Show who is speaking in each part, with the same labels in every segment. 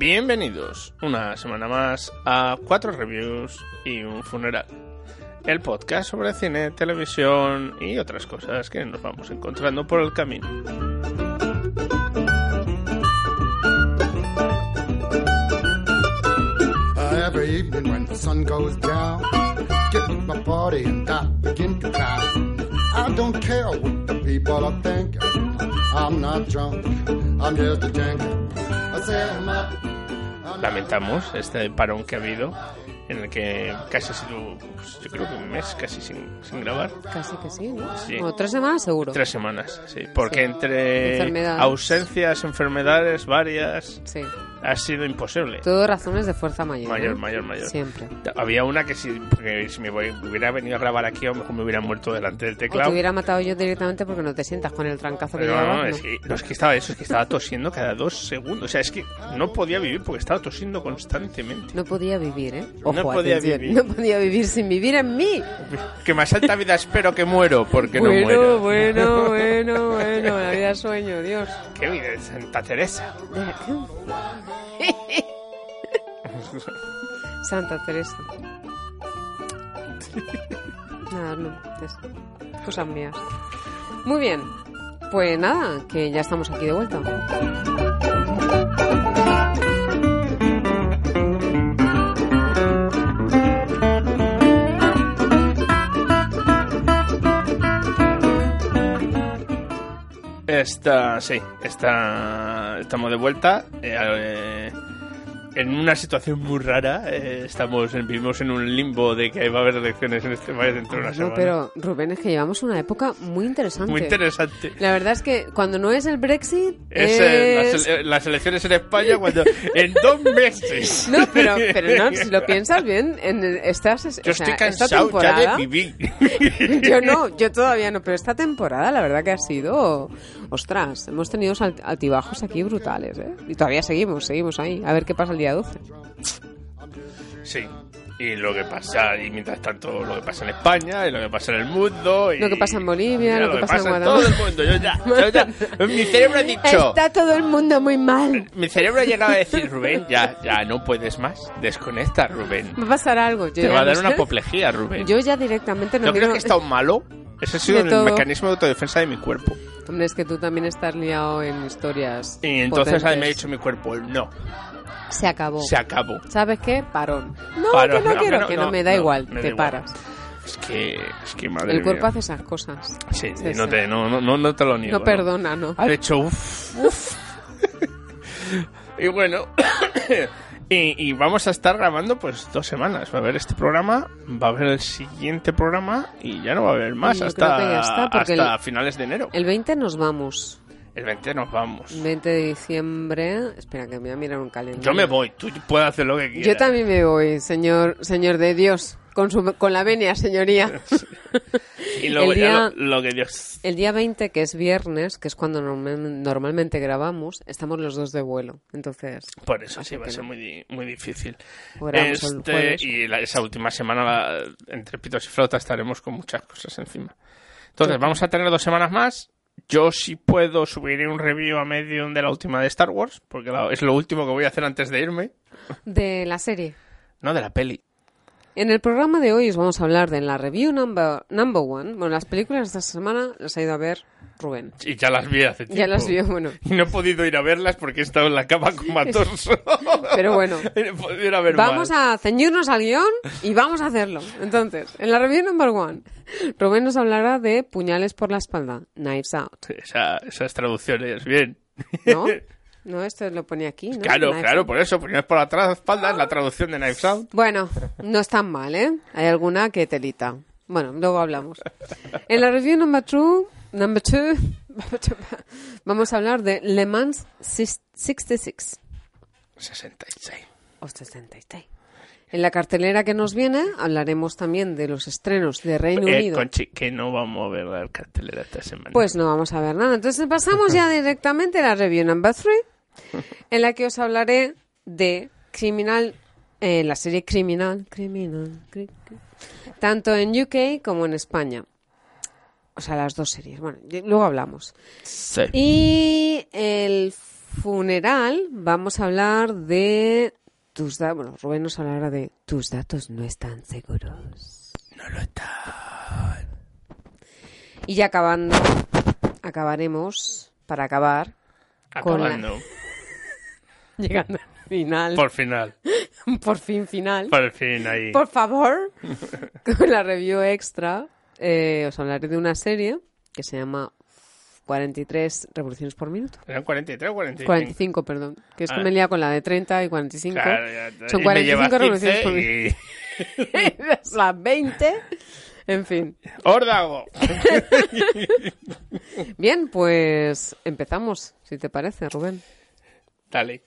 Speaker 1: Bienvenidos una semana más a Cuatro Reviews y un Funeral, el podcast sobre cine, televisión y otras cosas que nos vamos encontrando por el camino. Lamentamos este parón que ha habido en el que casi ha sido, pues, yo creo que un mes casi sin, sin grabar.
Speaker 2: Casi que sí, ¿no?
Speaker 1: Sí.
Speaker 2: Bueno, tres semanas seguro.
Speaker 1: Tres semanas, sí. Porque
Speaker 2: Sí.
Speaker 1: entre
Speaker 2: Enfermedades.
Speaker 1: ausencias, enfermedades varias,
Speaker 2: Sí.
Speaker 1: Ha sido imposible.
Speaker 2: Todo razones de fuerza mayor.
Speaker 1: Mayor,
Speaker 2: ¿no?
Speaker 1: mayor, mayor.
Speaker 2: Siempre.
Speaker 1: Había una que si, porque si me voy- hubiera venido a grabar aquí, a lo mejor me hubiera muerto delante del
Speaker 2: O te
Speaker 1: teclado.
Speaker 2: hubiera matado yo directamente porque no te sientas con el trancazo que
Speaker 1: Pero
Speaker 2: llevabas.
Speaker 1: no,
Speaker 2: ¿no?
Speaker 1: es que, no, es que estaba eso, es que estaba tosiendo cada dos segundos. O sea, es que no podía vivir porque estaba tosiendo constantemente.
Speaker 2: No podía vivir, ¿eh?
Speaker 1: No
Speaker 2: Ojo,
Speaker 1: podía
Speaker 2: atención,
Speaker 1: vivir.
Speaker 2: No podía vivir sin vivir en mí.
Speaker 1: Que más alta vida espero que muero porque no
Speaker 2: bueno,
Speaker 1: muero.
Speaker 2: bueno, bueno, bueno. La vida es sueño, Dios.
Speaker 1: Qué vida de Santa Teresa.
Speaker 2: Santa Teresa. Nada, no. Cosas mías. Muy bien. Pues nada, que ya estamos aquí de vuelta.
Speaker 1: Está, sí, está, estamos de vuelta. eh, en una situación muy rara. eh, estamos, en- vivimos en un limbo de que va a haber elecciones en este país dentro de una
Speaker 2: No,
Speaker 1: semana.
Speaker 2: pero Rubén, es que llevamos una época muy interesante.
Speaker 1: Muy interesante.
Speaker 2: La verdad es que cuando no es el Brexit
Speaker 1: Es,
Speaker 2: es...
Speaker 1: las, ele- las elecciones en España cuando en dos meses.
Speaker 2: No, pero, pero no, si lo piensas bien, en, estás, o
Speaker 1: Yo
Speaker 2: sea,
Speaker 1: estoy
Speaker 2: esta
Speaker 1: cansado
Speaker 2: temporada,
Speaker 1: ya de vivir.
Speaker 2: Yo no, yo todavía no, pero esta temporada la verdad que ha sido, ostras, hemos tenido alt- altibajos aquí brutales, ¿eh? Y todavía seguimos, seguimos ahí, a ver qué pasa el día 12.
Speaker 1: Sí. Y lo que pasa, y mientras tanto, lo que pasa en España, y lo que pasa en el mundo. Y,
Speaker 2: Lo que pasa en Bolivia,
Speaker 1: y
Speaker 2: lo que pasa en
Speaker 1: todo
Speaker 2: Guatemala.
Speaker 1: el mundo. Yo ya, yo ya- mi cerebro ha dicho.
Speaker 2: Está todo el mundo muy mal.
Speaker 1: Mi cerebro ha llegado a decir, Rubén, ya, ya no puedes más. Desconecta, Rubén.
Speaker 2: Va a pasar algo. Yo
Speaker 1: Te va a
Speaker 2: no
Speaker 1: dar
Speaker 2: sé.
Speaker 1: una apoplejía, Rubén.
Speaker 2: Yo ya directamente no
Speaker 1: Yo creo que he estado malo. Ese ha sido el
Speaker 2: todo.
Speaker 1: mecanismo de autodefensa de mi cuerpo.
Speaker 2: Hombre, es que tú también estás liado en historias.
Speaker 1: Y entonces ahí me ha
Speaker 2: potentes.
Speaker 1: dicho mi cuerpo, no,
Speaker 2: Se acabó.
Speaker 1: se acabó.
Speaker 2: ¿Sabes qué? Parón. No,
Speaker 1: Parón,
Speaker 2: que no,
Speaker 1: no,
Speaker 2: quiero.
Speaker 1: que no,
Speaker 2: que no, me da igual.
Speaker 1: me da
Speaker 2: te
Speaker 1: igual.
Speaker 2: paras.
Speaker 1: Es que, es que madre
Speaker 2: El cuerpo
Speaker 1: mía.
Speaker 2: hace esas cosas.
Speaker 1: Sí,
Speaker 2: Sí,
Speaker 1: no,
Speaker 2: sí.
Speaker 1: Te, no, no, no, te lo niego.
Speaker 2: No perdona, ¿no?
Speaker 1: Ha hecho uff, uff. y bueno, y, y vamos a estar grabando pues dos semanas. Va a haber este programa, va a haber el siguiente programa y ya no va a haber más
Speaker 2: Yo
Speaker 1: hasta, hasta
Speaker 2: el-
Speaker 1: finales de enero.
Speaker 2: El 20 nos vamos.
Speaker 1: El 20 nos vamos.
Speaker 2: 20 de diciembre. Espera, que me voy a mirar un calendario.
Speaker 1: Yo me voy, tú puedes hacer lo que quieras.
Speaker 2: Yo también me voy, señor, señor de Dios. Con, su, con la venia, señoría.
Speaker 1: Y luego
Speaker 2: el
Speaker 1: ya
Speaker 2: día-
Speaker 1: lo, lo que Dios...
Speaker 2: El día 20, que es viernes, que es cuando normal- normalmente grabamos, estamos los dos de vuelo. Entonces,
Speaker 1: Por eso sí, va a ser
Speaker 2: no.
Speaker 1: muy, muy difícil. Este, y la- esa última semana, la- entre pitos y flauta, estaremos con muchas cosas encima. Entonces, vamos a tener dos semanas más. Yo sí puedo subir un review a Medium de la última de Star Wars, porque es lo último que voy a hacer antes de irme.
Speaker 2: de la serie.
Speaker 1: No, de la peli.
Speaker 2: En el programa de hoy os vamos a hablar de la review number, number one. Bueno, las películas de esta semana las ha ido a ver Rubén.
Speaker 1: Y ya las vi hace tiempo.
Speaker 2: Ya las vio, bueno.
Speaker 1: Y no he podido ir a verlas porque he estado en la cama comatoso.
Speaker 2: Pero bueno.
Speaker 1: no he podido ir a ver
Speaker 2: Vamos
Speaker 1: más.
Speaker 2: a ceñirnos al guion y vamos a hacerlo. Entonces, en la review number one, Rubén nos hablará de Puñales por la espalda, Knives Out.
Speaker 1: Esa- esas traducciones, bien.
Speaker 2: ¿No? No, esto lo ponía aquí, ¿no?
Speaker 1: Claro,
Speaker 2: Knives
Speaker 1: claro,
Speaker 2: Out.
Speaker 1: por eso, ponías por atrás espalda en la traducción de Knives Out.
Speaker 2: Bueno, no es tan mal, ¿eh? Hay alguna que telita. Bueno, luego hablamos. En la review number two, number two, vamos a hablar de Le Mans 66.
Speaker 1: 66.
Speaker 2: o 66. En la cartelera que nos viene hablaremos también de los estrenos de Reino
Speaker 1: Eh,
Speaker 2: Unido.
Speaker 1: Conchi, que no vamos a ver la cartelera esta semana.
Speaker 2: Pues no vamos a ver nada. Entonces pasamos ya directamente a la review number 3, en la que os hablaré de Criminal, eh, la serie Criminal, Criminal, cri- cri- tanto en UK como en España. O sea, las dos series. Bueno, luego hablamos.
Speaker 1: Sí.
Speaker 2: Y el funeral, vamos a hablar de tus datos. Bueno, Rubén nos hablará de tus datos no están seguros.
Speaker 1: No lo está.
Speaker 2: Y ya acabando, acabaremos, para acabar, Con la-
Speaker 1: Acabando.
Speaker 2: llegando al final.
Speaker 1: Por final.
Speaker 2: Por fin final.
Speaker 1: Por fin ahí.
Speaker 2: Por favor, con la review extra, eh, os hablaré de una serie que se llama 43 revoluciones por minuto.
Speaker 1: ¿Eran 43 o 45?
Speaker 2: 45, perdón. Que es que
Speaker 1: Ah.
Speaker 2: me he liado con la de 30 y 45.
Speaker 1: Claro, ya-
Speaker 2: Son
Speaker 1: y me
Speaker 2: 45
Speaker 1: llevas
Speaker 2: revoluciones
Speaker 1: 15
Speaker 2: por minuto.
Speaker 1: y...
Speaker 2: Es las 20. En fin.
Speaker 1: ¡Órdago!
Speaker 2: Bien, pues empezamos, si te parece, Rubén.
Speaker 1: Dale.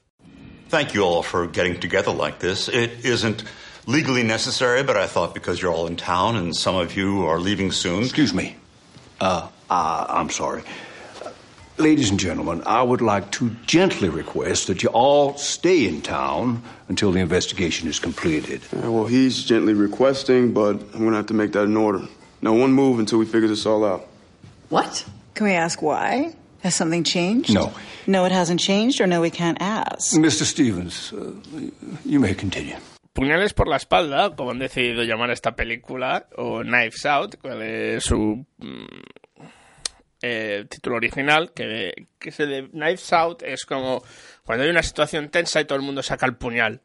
Speaker 3: Thank you all for getting together like this. It isn't legally necessary, but I thought because you're all in town and some of you are leaving soon.
Speaker 4: Excuse me. Uh, uh, I'm sorry. Ladies and gentlemen, I would like to gently request that you all stay in town until the investigation is completed.
Speaker 5: Uh, well, he's gently requesting, but I'm going to have to make that an order. No one move until we figure this all out.
Speaker 6: What? Can we ask why? Has something changed?
Speaker 4: No.
Speaker 6: No, it hasn't changed, or no, we can't ask.
Speaker 4: Mr. Stevens, uh, you may continue.
Speaker 1: Puñales por la espalda, como han decidido llamar a esta película, o Knives Out, cuál es su mm, eh, título original, que, que ese de Knives Out es como cuando hay una situación tensa y todo el mundo saca el puñal,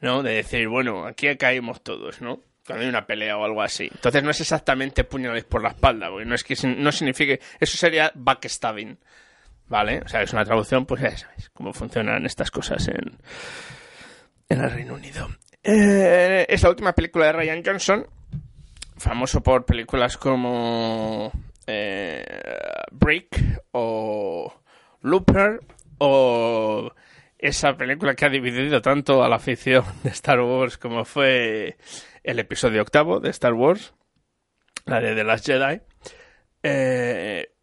Speaker 1: ¿no? De decir, bueno, aquí caímos todos, ¿no? Cuando hay una pelea o algo así. Entonces no es exactamente puñales por la espalda, porque no es que no signifique, eso sería backstabbing, ¿vale? O sea, es una traducción, pues ya sabéis cómo funcionan estas cosas en, en el Reino Unido. Eh, es la última película de Ryan Johnson, famoso por películas como eh, Brick o Looper o esa película que ha dividido tanto a la afición de Star Wars como fue el episodio octavo de Star Wars, la de The Last Jedi. Eh,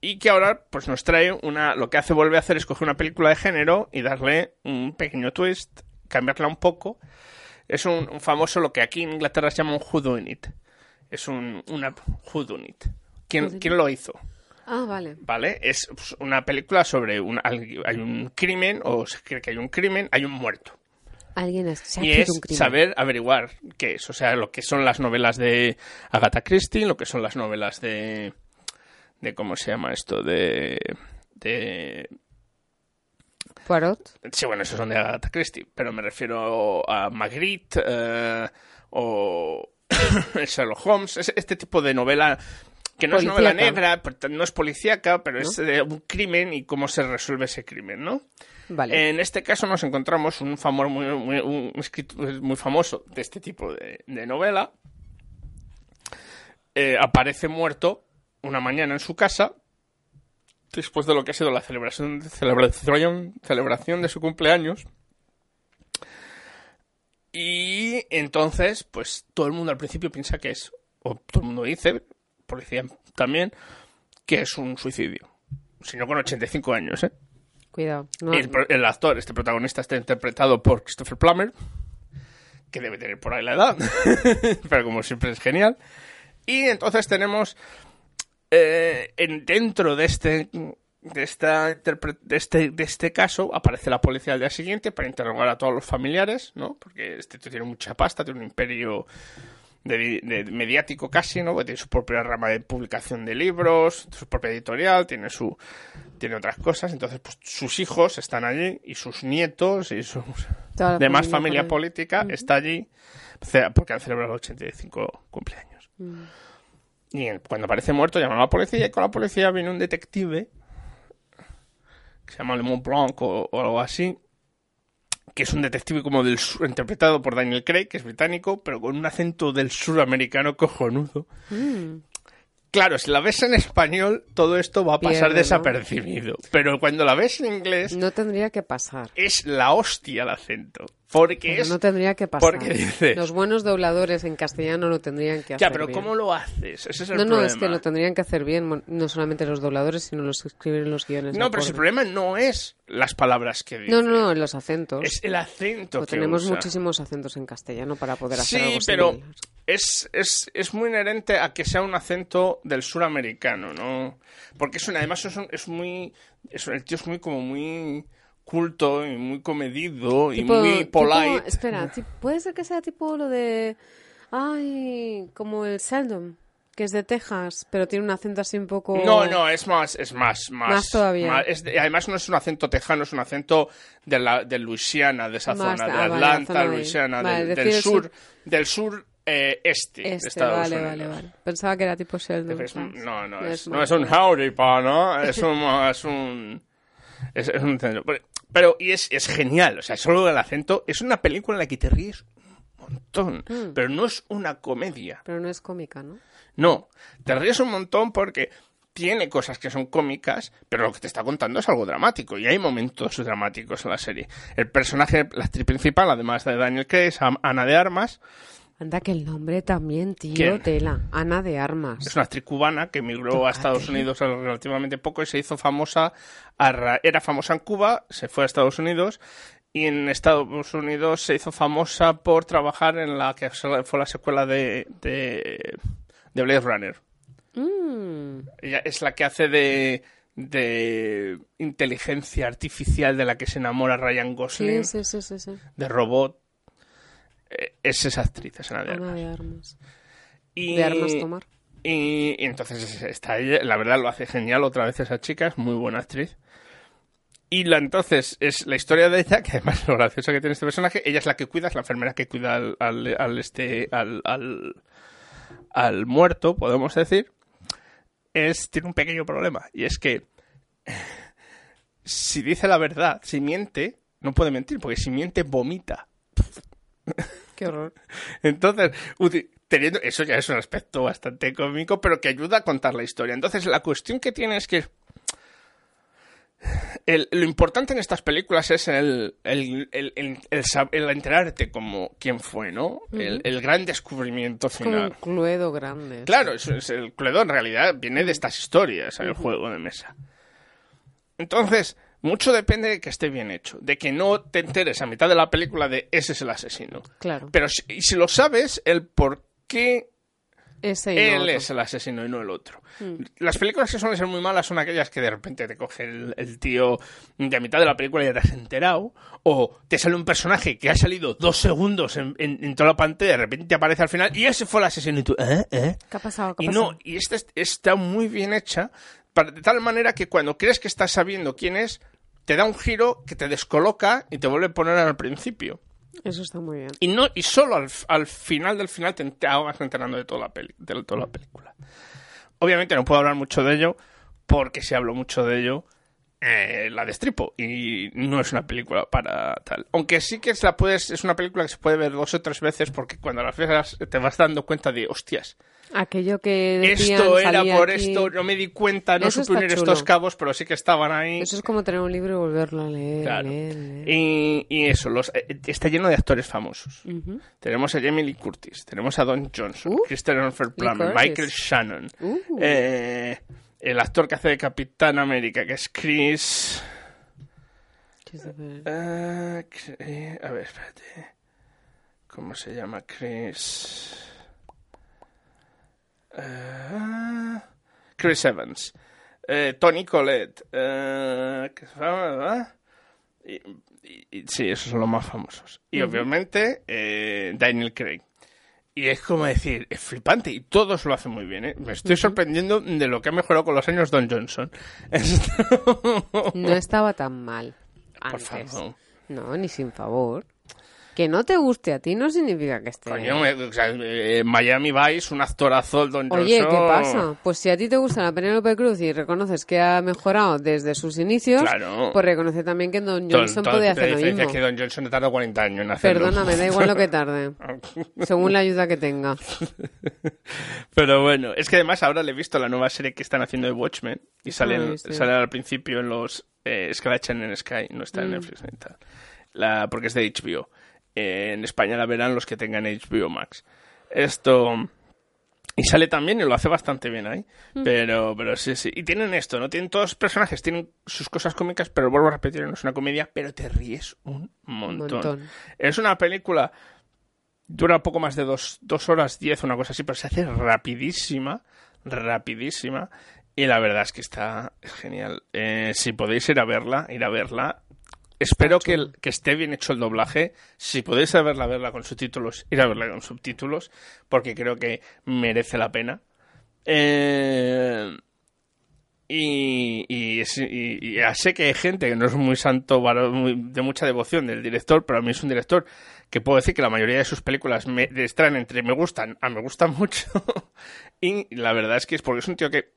Speaker 1: y que ahora pues nos trae una lo que hace vuelve a hacer es coger una película de género y darle un pequeño twist cambiarla un poco es un, un famoso lo que aquí en Inglaterra se llama un whodunit es un una whodunit ¿Quién, ¿quién lo hizo?
Speaker 2: Ah, vale.
Speaker 1: ¿vale? es pues, una película sobre un, hay un crimen o se cree que hay un crimen hay un muerto
Speaker 2: Alguien es, se ha
Speaker 1: y es
Speaker 2: un crimen.
Speaker 1: saber averiguar qué es, o sea, lo que son las novelas de Agatha Christie, lo que son las novelas de de cómo se llama esto de de
Speaker 2: Poirot.
Speaker 1: sí, bueno, esos son de Agatha Christie, pero me refiero a Magritte eh, o Sherlock Holmes, es este tipo de novela que no es novela negra, no es policíaca, pero es de un crimen y cómo se resuelve ese crimen, ¿no?
Speaker 2: Vale.
Speaker 1: En este caso nos encontramos un famoso muy, muy- un escritor muy famoso de este tipo de, de novela. Eh, aparece muerto una mañana en su casa después de lo que ha sido la celebración, celebración, celebración de su cumpleaños. Y entonces, pues todo el mundo al principio piensa que es, o todo el mundo dice, policía también, que es un suicidio. Si no con 85 años, ¿eh?
Speaker 2: Cuidado. No,
Speaker 1: El, actor, este protagonista, está interpretado por Christopher Plummer, que debe tener por ahí la edad, pero como siempre es genial. Y entonces tenemos eh, en, dentro de este de esta de este de este caso aparece la policía al día siguiente para interrogar a todos los familiares, ¿no? Porque este tío tiene mucha pasta, tiene un imperio de, de- mediático casi, ¿no? Porque tiene su propia rama de publicación de libros, su propia editorial, tiene su tiene otras cosas, entonces pues sus hijos están allí y sus nietos y sus demás
Speaker 2: familia
Speaker 1: familia
Speaker 2: por ahí.
Speaker 1: política está allí porque han celebrado los 85 cumpleaños.
Speaker 2: Mm.
Speaker 1: Y en- cuando aparece muerto llaman a la policía y con la policía viene un detective que se llama Le Mont Blanc o, o algo así, que es un detective como del sur, interpretado por Daniel Craig, que es británico, pero con un acento del suramericano cojonudo. Claro, si la ves en español, todo esto va a pasar
Speaker 2: Pierde, ¿no?
Speaker 1: desapercibido. Pero cuando la ves en inglés,
Speaker 2: No tendría que pasar.
Speaker 1: es la hostia el acento. Porque
Speaker 2: Pero
Speaker 1: es...
Speaker 2: no tendría que pasar.
Speaker 1: porque dices-
Speaker 2: Los buenos dobladores en castellano lo tendrían que hacer
Speaker 1: Ya, pero
Speaker 2: bien.
Speaker 1: ¿cómo lo haces? Ese es el
Speaker 2: No, no, es
Speaker 1: problema.
Speaker 2: que lo tendrían que hacer bien, no solamente los dobladores, sino los que escriben los guiones.
Speaker 1: No, pero si el problema no es las palabras que dice.
Speaker 2: No, no, no, los acentos.
Speaker 1: Es el acento
Speaker 2: Pues
Speaker 1: que
Speaker 2: tenemos
Speaker 1: usa.
Speaker 2: muchísimos acentos en castellano para poder hacer
Speaker 1: Sí,
Speaker 2: algo
Speaker 1: pero
Speaker 2: similar.
Speaker 1: Es, es, es muy inherente a que sea un acento del suramericano, ¿no? Porque es además es, un- es muy... El tío es muy como muy culto y muy comedido y
Speaker 2: Tipo-
Speaker 1: muy
Speaker 2: tipo-
Speaker 1: polite.
Speaker 2: espera, ti- puede ser que sea tipo lo de... Ay, como el Sheldon, que es de Texas, pero tiene un acento así un poco...
Speaker 1: No, no, es más, es más, más.
Speaker 2: Más todavía.
Speaker 1: más- es de- además no es un acento tejano, es un acento de la de Luisiana, de esa
Speaker 2: Más
Speaker 1: zona,
Speaker 2: de-
Speaker 1: de
Speaker 2: ah, vale, la
Speaker 1: Atlanta,
Speaker 2: zona ahí.
Speaker 1: Luisiana,
Speaker 2: Vale,
Speaker 1: del, sur. del sur eh, este, de
Speaker 2: Este,
Speaker 1: Estados
Speaker 2: vale,
Speaker 1: Unidos.
Speaker 2: vale, vale. Pensaba que era tipo Sheldon.
Speaker 1: Es- no, no, es, no es un howdy, pa, ¿no? Es un... Es un es, es un pero, pero- y es, es genial, o sea, solo el acento. Es una película en la que te ríes un montón,
Speaker 2: Mm.
Speaker 1: pero no es una comedia.
Speaker 2: Pero no es cómica, ¿no?
Speaker 1: No, te ríes un montón porque tiene cosas que son cómicas, pero lo que te está contando es algo dramático y hay momentos dramáticos en la serie. El personaje, la actriz principal, además de Daniel Craig, Ana de Armas,
Speaker 2: Anda que el nombre también, tío,
Speaker 1: ¿Quién?
Speaker 2: tela. Ana de Armas.
Speaker 1: es una actriz cubana que emigró a Estados Unidos relativamente poco y se hizo famosa, a era famosa en Cuba, se fue a Estados Unidos y en Estados Unidos se hizo famosa por trabajar en la que fue la secuela de, de, de Blade Runner.
Speaker 2: Mm,
Speaker 1: Ella es la que hace de, de inteligencia artificial de la que se enamora Ryan Gosling,
Speaker 2: sí, sí, sí, sí, sí.
Speaker 1: de robot. Eh, Es esa actriz, es Ana de
Speaker 2: Ana
Speaker 1: Armas.
Speaker 2: de Armas.
Speaker 1: Y,
Speaker 2: De armas tomar.
Speaker 1: Y, y entonces está ella, la verdad lo hace genial otra vez esa chica, es muy buena actriz. Y la, entonces es la historia de ella, que además lo gracioso que tiene este personaje, ella es la que cuida, es la enfermera que cuida al, al, al este, al, al, al muerto, podemos decir. Es, tiene un pequeño problema, y es que si dice la verdad, si miente, no puede mentir, porque si miente, vomita.
Speaker 2: Qué horror.
Speaker 1: Entonces, teniendo eso ya es un aspecto bastante cómico, pero que ayuda a contar la historia. Entonces, la cuestión que tiene es que el- lo importante en estas películas es el, enterarte como quién fue, ¿no? el, el gran descubrimiento
Speaker 2: Como un
Speaker 1: final.
Speaker 2: cluedo grande.
Speaker 1: Claro, es, es- el Cluedo en realidad viene de estas historias en el juego de mesa. Entonces, mucho depende de que esté bien hecho, de que no te enteres a mitad de la película de ese es el asesino.
Speaker 2: Claro.
Speaker 1: Pero si, y si lo sabes, el por qué
Speaker 2: Ese y
Speaker 1: él
Speaker 2: otro.
Speaker 1: es el asesino y no el otro.
Speaker 2: Mm.
Speaker 1: Las películas que suelen ser muy malas son aquellas que de repente te coge el, el tío de a mitad de la película y ya te has enterado, o te sale un personaje que ha salido dos segundos en, en- en toda la pantalla, de repente te aparece al final y ese fue el asesino y tú, ¿eh? ¿eh?
Speaker 2: ¿Qué ha pasado? ¿Qué
Speaker 1: Y no, y esta es- está muy bien hecha, para- de tal manera que cuando crees que estás sabiendo quién es, te da un giro que te descoloca y te vuelve a poner al principio.
Speaker 2: Eso está muy bien.
Speaker 1: Y no y solo al, al final del final te, te enterando de toda la peli, de toda la película. Obviamente no puedo hablar mucho de ello porque si hablo mucho de ello eh, la destripo y no es una película para tal. Aunque sí que es la puedes es una película que se puede ver dos o tres veces porque cuando la ves te vas dando cuenta de hostias.
Speaker 2: Aquello que decían,
Speaker 1: Esto era por
Speaker 2: aquí.
Speaker 1: esto, no me di cuenta, no
Speaker 2: Eso
Speaker 1: supe unir
Speaker 2: chulo.
Speaker 1: estos cabos, pero sí que estaban ahí.
Speaker 2: Eso es como tener un libro y volverlo a leer.
Speaker 1: Claro.
Speaker 2: leer, leer.
Speaker 1: Y, y eso, los, eh, está lleno de actores famosos. Tenemos a Lee Curtis, tenemos a Don Johnson,
Speaker 2: Uh,
Speaker 1: Christopher Plummer. Michael Shannon,
Speaker 2: Uh.
Speaker 1: eh, el actor que hace de Capitán América, que es Chris... Eh, a ver, espérate. ¿Cómo se llama? Chris... Eh, Chris Evans. Eh, Tony Collette. Eh. Y, y- y- sí, esos son los más famosos. Y obviamente eh, Daniel Craig. Y es como decir, es flipante y todos lo hacen muy bien. ¿eh? Me estoy sorprendiendo de lo que ha mejorado con los años Don Johnson. Esto-
Speaker 2: No estaba tan mal
Speaker 1: Por
Speaker 2: antes.
Speaker 1: favor.
Speaker 2: No, ni sin favor. Que no te guste a ti no significa que esté...
Speaker 1: Coño, o sea, eh, Miami Vice, un actorazo, el Don
Speaker 2: Oye, ¿qué
Speaker 1: Johnson.
Speaker 2: pasa? Pues si a ti te gusta la Penélope Cruz y reconoces que ha mejorado desde sus inicios,
Speaker 1: Claro.
Speaker 2: pues reconoce también que Don Johnson
Speaker 1: la
Speaker 2: hacer lo mismo.
Speaker 1: que Don Johnson tardó 40 años en hacerlo.
Speaker 2: Perdóname, da igual lo que tarde. Según la ayuda que tenga.
Speaker 1: Pero bueno, es que además ahora le he visto la nueva serie que están haciendo de Watchmen y salen,
Speaker 2: Ah, sí.
Speaker 1: salen al principio en los eh, echan en Sky, no está en
Speaker 2: Mm.
Speaker 1: Netflix ni tal. La, porque es de HBO. Eh, en España la verán los que tengan HBO Max. Esto y sale también y lo hace bastante bien ahí.
Speaker 2: Mm.
Speaker 1: Pero, pero sí, sí. Y tienen esto, ¿no? Tienen todos los personajes, tienen sus cosas cómicas, pero vuelvo a repetir, no es una comedia, pero te ríes un montón.
Speaker 2: montón.
Speaker 1: Es una película dura poco más de dos, dos horas diez, una cosa así, pero se hace rapidísima, rapidísima. Y la verdad es que está genial. Eh, si podéis ir a verla, ir a verla. Espero que, el- que esté bien hecho el doblaje. Si podéis verla, verla con subtítulos, ir a verla con subtítulos, porque creo que merece la pena. Eh, y, y, ya sé que hay gente que no es muy santo, muy- de mucha devoción del director, pero a mí es un director que puedo decir que la mayoría de sus películas me están entre me gustan a me gustan mucho. y la verdad es que es porque es un tío que.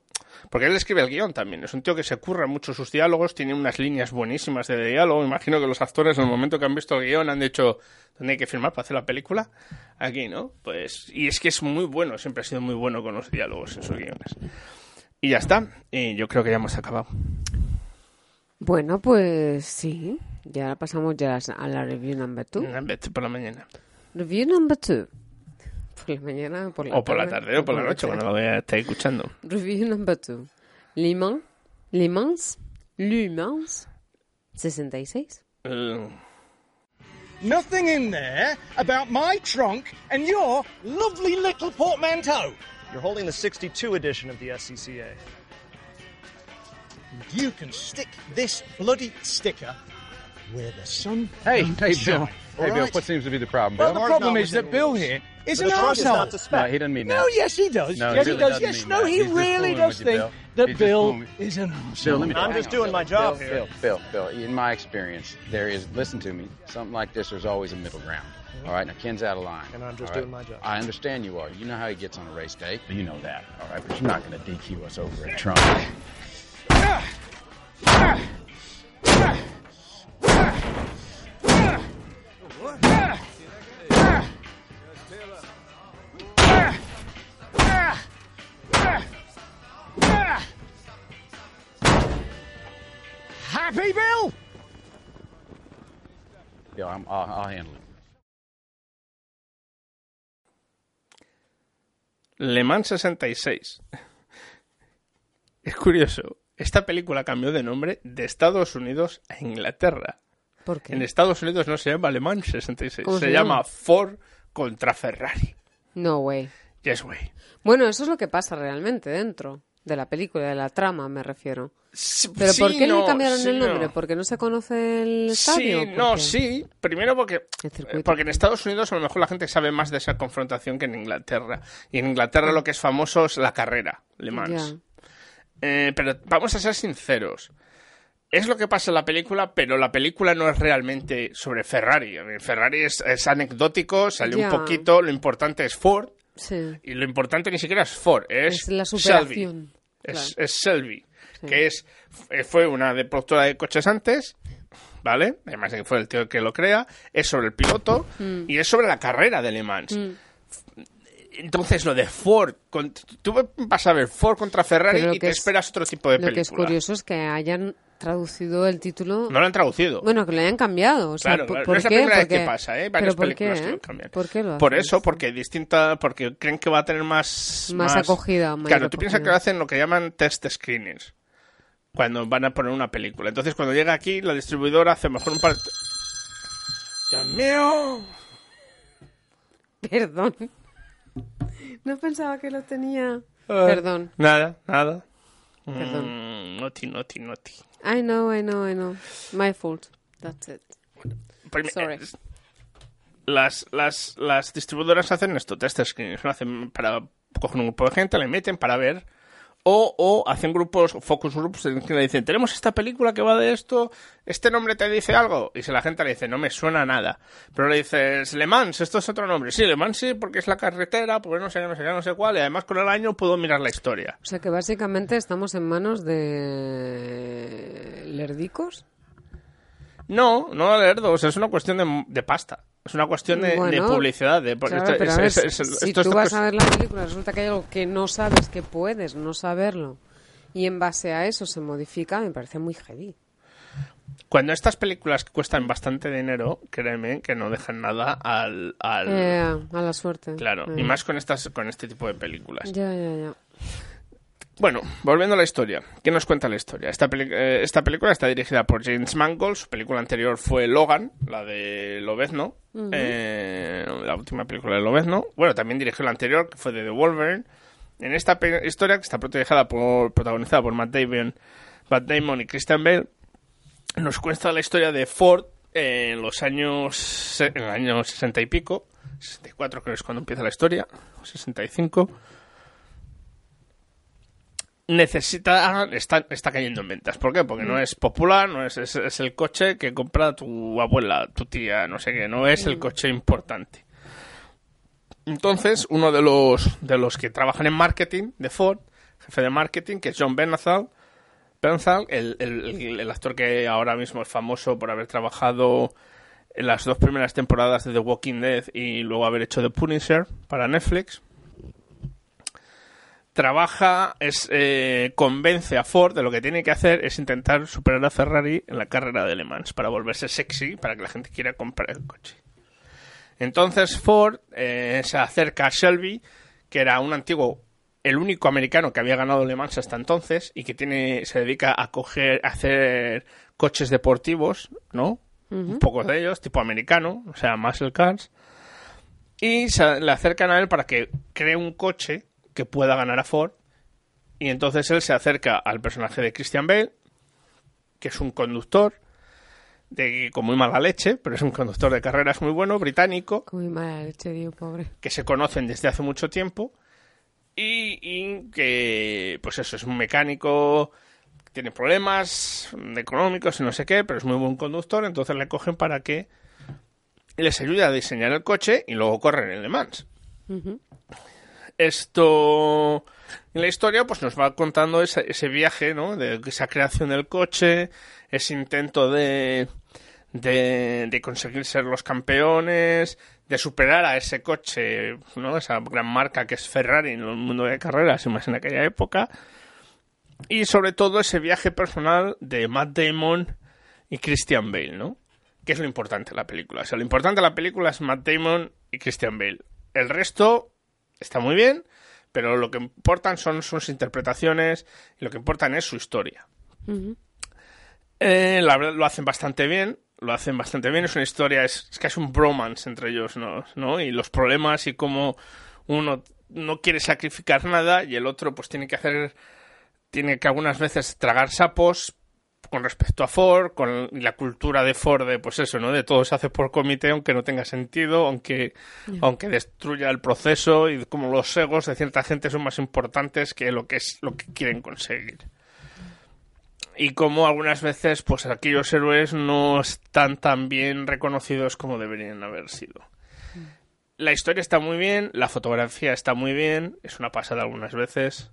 Speaker 1: Porque él escribe el guion también. Es un tío que se curra mucho sus diálogos, tiene unas líneas buenísimas de diálogo. Imagino que los actores, en el momento que han visto el guion, han dicho dónde hay que firmar para hacer la película. Aquí, ¿no? Pues. Y es que es muy bueno, siempre ha sido muy bueno con los diálogos en sus guiones. Y ya está. Y yo creo que ya hemos acabado.
Speaker 2: Bueno, pues sí. Ya pasamos ya a la review number two.
Speaker 1: Vete por la mañana.
Speaker 2: Review number two. Por la mañana, por la
Speaker 1: O por la tarde o por la noche, cuando lo vea, esté escuchando.
Speaker 2: Review number two. Le Mans. Le Mans. Le Mans. 66.
Speaker 1: Eh,
Speaker 7: Nothing in there about my trunk and your lovely little portmanteau.
Speaker 8: You're holding the 62 edition of the SCCA.
Speaker 7: You can stick this bloody sticker where the sun
Speaker 9: Hey, hey, Bill. Hey,
Speaker 7: all
Speaker 9: Bill.
Speaker 7: right?
Speaker 9: What seems to be the problem, Bill?
Speaker 7: Well, the problem is that Bill here is
Speaker 8: The
Speaker 7: an
Speaker 8: trunk is not
Speaker 7: arsehole.
Speaker 8: to spec.
Speaker 9: No, he doesn't mean that.
Speaker 7: No, yes, he does.
Speaker 9: No, he
Speaker 7: yes,
Speaker 9: really
Speaker 7: he does. Yes, no, he
Speaker 9: He's
Speaker 7: really does
Speaker 9: with you,
Speaker 7: think
Speaker 9: Bill.
Speaker 7: that
Speaker 9: He's
Speaker 7: Bill is an
Speaker 9: Bill,
Speaker 7: arsehole.
Speaker 9: let me
Speaker 8: I'm
Speaker 9: hang
Speaker 8: just
Speaker 9: on,
Speaker 8: doing
Speaker 9: Bill.
Speaker 8: my job
Speaker 9: Bill,
Speaker 8: here.
Speaker 9: Bill, Bill, Bill, in my experience, there is, listen to me, something like this, there's always a middle ground. Mm-hmm. All right, now Ken's out of line.
Speaker 8: And I'm just
Speaker 9: all right?
Speaker 8: doing my job.
Speaker 9: I understand you are. You know how he gets on a race day. You know that, all right? But you're not going to DQ us over a trunk. Ah! I'm, I'll, I'll handle it.
Speaker 1: Le Mans 66. Es curioso. Esta película cambió de nombre de Estados Unidos a Inglaterra.
Speaker 2: ¿Por qué?
Speaker 1: En Estados Unidos no se llama Le Mans 66.
Speaker 2: ¿Cómo
Speaker 1: Se,
Speaker 2: se
Speaker 1: llama
Speaker 2: llama?
Speaker 1: Ford contra Ferrari.
Speaker 2: No way.
Speaker 1: Yes, way.
Speaker 2: Bueno, eso es lo que pasa realmente dentro de la película, de la trama, me refiero. Pero
Speaker 1: sí,
Speaker 2: ¿por qué
Speaker 1: no,
Speaker 2: le cambiaron
Speaker 1: sí,
Speaker 2: el nombre?
Speaker 1: no.
Speaker 2: ¿Porque no se conoce el estadio?
Speaker 1: Sí,
Speaker 2: ¿Por
Speaker 1: no, sí. Primero porque,
Speaker 2: circuito.
Speaker 1: porque en Estados Unidos a lo mejor la gente sabe más de esa confrontación que en Inglaterra. Y en Inglaterra lo que es famoso es la carrera, Le Mans. Eh, pero vamos a ser sinceros. Es lo que pasa en la película, pero la película no es realmente sobre Ferrari. Ferrari es, es anecdótico, sale un poquito. Lo importante es Ford.
Speaker 2: Sí.
Speaker 1: Y lo importante ni siquiera es Ford, es,
Speaker 2: Es la
Speaker 1: Shelby. Es, es Shelby, que es, eh, fue una de productora de coches antes, ¿vale? Además de que fue el tío que lo crea. Es sobre el piloto
Speaker 2: Mm.
Speaker 1: y es sobre la carrera de Le Mans. Entonces, lo de Ford, con- tú vas a ver Ford contra Ferrari
Speaker 2: lo
Speaker 1: y te
Speaker 2: es-
Speaker 1: esperas otro tipo de
Speaker 2: Lo que es
Speaker 1: película.
Speaker 2: curioso es que hayan traducido el título.
Speaker 1: No lo han traducido.
Speaker 2: Bueno, que lo hayan cambiado. O sea,
Speaker 1: Claro,
Speaker 2: ¿por,
Speaker 1: no es la
Speaker 2: qué?
Speaker 1: primera vez que pasa, ¿eh? Varias
Speaker 2: ¿Pero por
Speaker 1: películas
Speaker 2: qué,
Speaker 1: que
Speaker 2: eh?
Speaker 1: lo cambian.
Speaker 2: ¿Por qué lo
Speaker 1: Por eso, porque distinta, porque creen que va a tener más...
Speaker 2: Más acogida, mayor
Speaker 1: Claro, tú piensas que
Speaker 2: acogida.
Speaker 1: hacen lo que llaman test screenings. Cuando van a poner una película. Entonces, cuando llega aquí, la distribuidora hace mejor un par... ¡Dios mío!
Speaker 2: Perdón. No pensaba que lo tenía.
Speaker 1: Ah.
Speaker 2: Perdón.
Speaker 1: Nada, nada.
Speaker 2: Perdón.
Speaker 1: Mm, noti, noti, noti.
Speaker 2: I know, I know, I know. My fault. That's it.
Speaker 1: Prim-
Speaker 2: Sorry.
Speaker 1: Las, las, las distribuidoras hacen esto, test screenings. Lo hacen para coger un grupo de gente, le meten para ver O, o hacen grupos, focus groups, en que le dicen, tenemos esta película que va de esto, este nombre te dice algo. Y si la gente le dice, no me suena nada. Pero le dices, Le Mans, esto es otro nombre. Sí, Le Mans sí, porque es la carretera, porque no sé, no sé, no sé cuál. Y además con el año puedo mirar la historia.
Speaker 2: O sea que básicamente estamos en manos de lerdicos.
Speaker 1: No, no lerdos, es una cuestión de, de pasta. Es una cuestión de, publicidad. De,
Speaker 2: Claro,
Speaker 1: esto-
Speaker 2: pero
Speaker 1: es-
Speaker 2: a ver,
Speaker 1: es- es-
Speaker 2: si
Speaker 1: esto-
Speaker 2: tú vas a ver la película, resulta que hay algo que no sabes que puedes no saberlo y en base a eso se modifica, me parece muy heavy.
Speaker 1: Cuando estas películas que cuestan bastante dinero, créeme que no dejan nada al... al-
Speaker 2: Eh, a la suerte.
Speaker 1: Claro,
Speaker 2: Eh.
Speaker 1: y más con estas con este tipo de películas.
Speaker 2: Ya, ya, ya.
Speaker 1: Bueno, volviendo a la historia. ¿Qué nos cuenta la historia? Esta, eh, esta película está dirigida por James Mangold. Su película anterior fue Logan, la de Lobezno. Eh, la última película de Lobezno. Bueno, también dirigió la anterior, que fue de The Wolverine. En esta historia, que está protegida por, protagonizada por Matt Damon, Matt Damon y Christian Bale, nos cuenta la historia de Ford en los años en el año 60 y pico, 64 creo que es cuando empieza la historia, o 65. Necesita, está, está cayendo en ventas. ¿Por qué? Porque no es popular, no es, es, es el coche que compra tu abuela, tu tía, no sé qué, no es el coche importante. Entonces, uno de los, de los que trabajan en marketing de Ford, jefe de marketing, que es John Bernthal, el, el- el- el actor que ahora mismo es famoso por haber trabajado en las dos primeras temporadas de The Walking Dead y luego haber hecho The Punisher para Netflix. Trabaja, es, eh, convence a Ford de lo que tiene que hacer es intentar superar a Ferrari en la carrera de Le Mans para volverse sexy, para que la gente quiera comprar el coche. Entonces Ford eh, se acerca a Shelby, que era un antiguo, el único americano que había ganado Le Mans hasta entonces y que tiene, se dedica a coger, a hacer coches deportivos, ¿no? Un poco de ellos, tipo americano, o sea, muscle cars. Y se le acercan a él para que cree un coche que pueda ganar a Ford. Y entonces él se acerca al personaje de Christian Bale, que es un conductor de con muy mala leche, pero es un conductor de carreras muy bueno, británico,
Speaker 2: Con mi mala leche, tío, pobre.
Speaker 1: que se conocen desde hace mucho tiempo y, y que, pues eso, es un mecánico, tiene problemas económicos y no sé qué, pero es muy buen conductor, entonces le cogen para que les ayude a diseñar el coche y luego corren en Le Mans. Esto en la historia pues nos va contando ese, viaje, ¿no? De esa creación del coche, ese intento de, de, de conseguir ser los campeones, de superar a ese coche, ¿no? Esa gran marca que es Ferrari en el mundo de carreras, y más en aquella época. Y sobre todo ese viaje personal de Matt Damon y Christian Bale, ¿no? Que es lo importante de la película. O sea, lo importante de la película es Matt Damon y Christian Bale. El resto está muy bien, pero lo que importan son sus interpretaciones y lo que importan es su historia. Eh, la verdad lo hacen bastante bien, lo hacen bastante bien, es una historia, es, es casi un bromance entre ellos, ¿no? ¿no? Y los problemas y cómo uno no quiere sacrificar nada y el otro pues tiene que hacer, tiene que algunas veces tragar sapos con respecto a Ford, con la cultura de Ford de pues eso, ¿no? De todo se hace por comité aunque no tenga sentido, aunque aunque destruya el proceso y como los egos de cierta gente son más importantes que lo que es lo que quieren conseguir y como algunas veces pues aquellos héroes no están tan bien reconocidos como deberían haber sido. La historia está muy bien, la fotografía está muy bien, es una pasada algunas veces.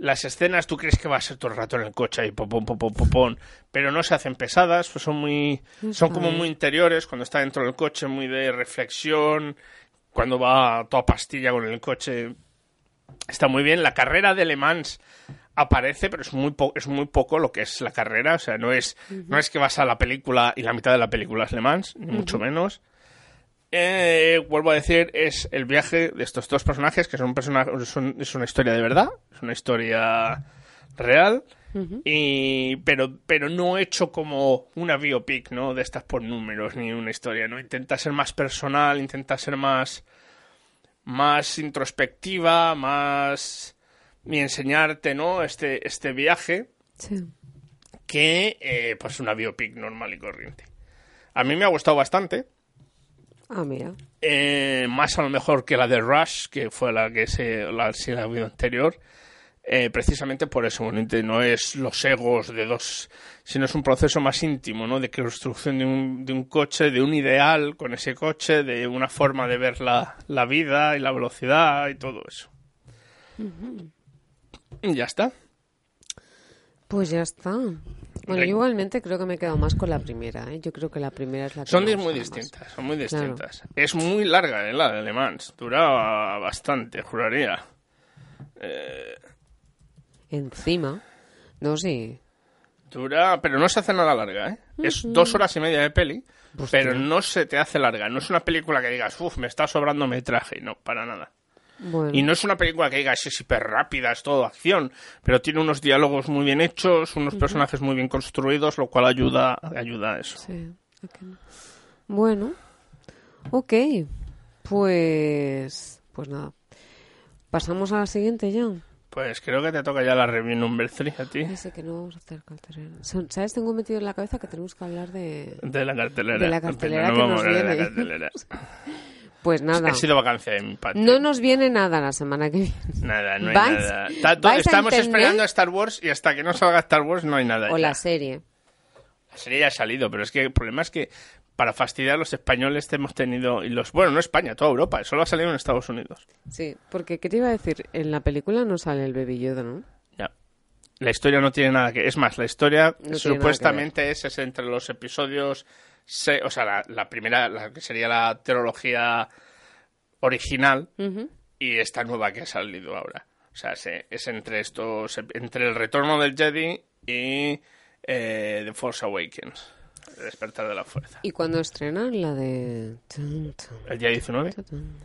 Speaker 1: Las escenas tú crees que va a ser todo el rato en el coche y popón, popón, popón, pero no se hacen pesadas, pues son muy son como muy interiores cuando está dentro del coche, muy de reflexión, cuando va toda pastilla con el coche está muy bien. La carrera de Le Mans aparece, pero es muy, po- es muy poco lo que es la carrera. O sea, no es, no es que vas a la película y la mitad de la película es Le Mans, ni mucho menos. Eh, vuelvo a decir, es el viaje de estos dos personajes, que son personajes, son- es una historia de verdad, es una historia real, y pero, pero no hecho como una biopic, ¿no? De estas por números, ni una historia, ¿no? Intenta ser más personal, intenta ser más más introspectiva, más y enseñarte, ¿no? Este, este viaje
Speaker 2: Sí.
Speaker 1: que eh, pues una biopic normal y corriente. A mí me ha gustado bastante,
Speaker 2: Ah, mira.
Speaker 1: eh, más a lo mejor que la de Rush, que fue la que se la, sí la ha habido anterior. eh, precisamente por eso, no es los egos de dos, sino es un proceso más íntimo, ¿no? De construcción de un, de un coche, de un ideal con ese coche, de una forma de ver la, la vida y la velocidad y todo eso. Ya está.
Speaker 2: Pues ya está. Bueno, yo igualmente creo que me he quedado más con la primera. ¿eh? Yo creo que la primera es la que
Speaker 1: Son
Speaker 2: me
Speaker 1: muy
Speaker 2: más.
Speaker 1: distintas, son muy
Speaker 2: Claro.
Speaker 1: distintas. Es muy larga, ¿eh? La de Le Mans. Dura bastante, juraría. Eh,
Speaker 2: Encima. No, sí.
Speaker 1: Dura, pero no se hace nada larga, ¿eh? Es dos horas y media de peli, pero no se te hace larga. No es una película que digas, uff, me está sobrando metraje. No, para nada.
Speaker 2: Bueno.
Speaker 1: Y no es una película que digas, es hiper rápida, es todo acción, pero tiene unos diálogos muy bien hechos, unos personajes muy bien construidos, lo cual ayuda, ayuda a eso.
Speaker 2: Sí, ¿por qué no? Bueno, ok. Pues. Pues nada. Pasamos a la siguiente ya.
Speaker 1: Pues creo que te toca ya la review number 3 a ti.
Speaker 2: Ese que no vamos a hacer cartelera. ¿Sabes? Tengo metido en la cabeza que tenemos que hablar de.
Speaker 1: De la cartelera.
Speaker 2: De la cartelera
Speaker 1: no
Speaker 2: que
Speaker 1: vamos
Speaker 2: nos
Speaker 1: a hablar de la cartelera.
Speaker 2: Pues nada.
Speaker 1: Ha sido vacancia de mi.
Speaker 2: No nos viene nada la semana que viene.
Speaker 1: Nada, no hay
Speaker 2: ¿Vais-
Speaker 1: nada.
Speaker 2: A
Speaker 1: estamos
Speaker 2: internet?
Speaker 1: esperando a Star Wars y hasta que no salga Star Wars no hay nada.
Speaker 2: O
Speaker 1: ya.
Speaker 2: la serie.
Speaker 1: La serie ya ha salido, pero es que el problema es que para fastidiar a los españoles hemos tenido, y los, bueno, no España, toda Europa, solo ha salido en Estados Unidos.
Speaker 2: Sí, porque ¿qué te iba a decir? En la película no sale el Baby Yoda, ¿no?
Speaker 1: Ya. La historia no tiene nada que... Es más, la historia supuestamente es, es entre los episodios... se- o sea, la, la primera, la que sería la trilogía original
Speaker 2: Ujú.
Speaker 1: y esta nueva que ha salido ahora. O sea, se- es entre estos... Entre el retorno del Jedi y eh, The Force Awakens. El despertar de la fuerza.
Speaker 2: ¿Y cuando estrenan la de...
Speaker 1: ¿El día 19?
Speaker 2: tun, tun?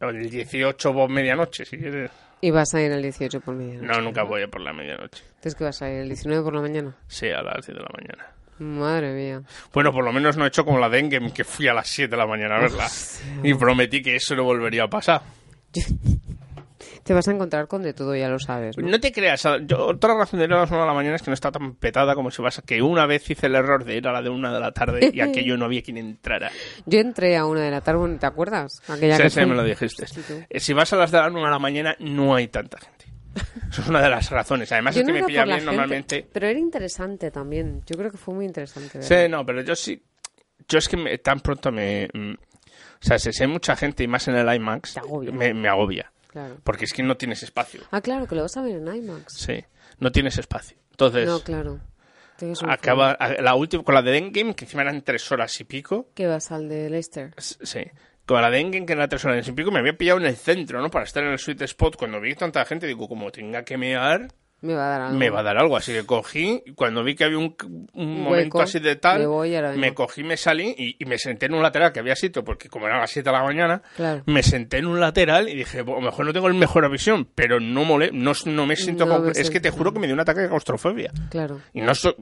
Speaker 1: O el 18 por medianoche, si quieres.
Speaker 2: Y vas a ir el 18 por medianoche.
Speaker 1: No, nunca voy a por la medianoche.
Speaker 2: Entonces, ¿qué vas a ir el 19 por la mañana?
Speaker 1: Sí, a las 10 de la mañana.
Speaker 2: Madre mía.
Speaker 1: Bueno, por lo menos no he hecho como la dengue, que fui a las 7 de la mañana a verla. Y prometí que eso no volvería a pasar.
Speaker 2: Te vas a encontrar con de todo, ya lo sabes, ¿no?
Speaker 1: No te creas, yo, otra razón de ir a las 1 de la mañana es que no está tan petada como si vas a que una vez hice el error de ir a la de 1 de la tarde y aquello no había quien entrara.
Speaker 2: Yo entré a una de la tarde, ¿te acuerdas? Aquella
Speaker 1: Sí,
Speaker 2: que
Speaker 1: sí, me lo dijiste.
Speaker 2: Sí.
Speaker 1: Eh, Si vas a las de la 1 de la mañana, no hay tanta gente. Eso es una de las razones. Además,
Speaker 2: Yo
Speaker 1: es que
Speaker 2: no
Speaker 1: me
Speaker 2: iba
Speaker 1: pilla bien
Speaker 2: gente,
Speaker 1: normalmente.
Speaker 2: Pero era interesante también. Yo creo que fue muy interesante.
Speaker 1: Sí,
Speaker 2: verlo.
Speaker 1: no, pero yo sí. Yo es que me- tan pronto me. mm, o sea, si hay mucha gente y más en el IMAX,
Speaker 2: agobia.
Speaker 1: me, me agobia.
Speaker 2: Claro.
Speaker 1: Porque es que no tienes espacio.
Speaker 2: Ah, claro, que lo vas a ver en IMAX.
Speaker 1: Sí, no tienes espacio. Entonces,
Speaker 2: No, claro.
Speaker 1: Acaba. La última, con la de Endgame, que encima eran tres horas y pico.
Speaker 2: ¿Qué vas al de Leicester?
Speaker 1: Sí. Con la de Endgame, que era tres horas y pico, me había pillado en el centro, ¿no? Para estar en el sweet spot. Cuando vi tanta gente, digo, como tenga que mear,
Speaker 2: Me va a dar algo.
Speaker 1: me va a dar algo. Así que cogí, cuando vi que había un, un momento así de tal,
Speaker 2: me
Speaker 1: me cogí, me salí y, y me senté en un lateral que había sitio, porque como eran las 7 de la mañana,
Speaker 2: Claro.
Speaker 1: me senté en un lateral y dije, "Bueno, a lo mejor no tengo la mejor visión, pero no mole, no, no me siento...
Speaker 2: No me
Speaker 1: es que te juro que me dio un ataque de claustrofobia.
Speaker 2: Claro.
Speaker 1: Y no soy...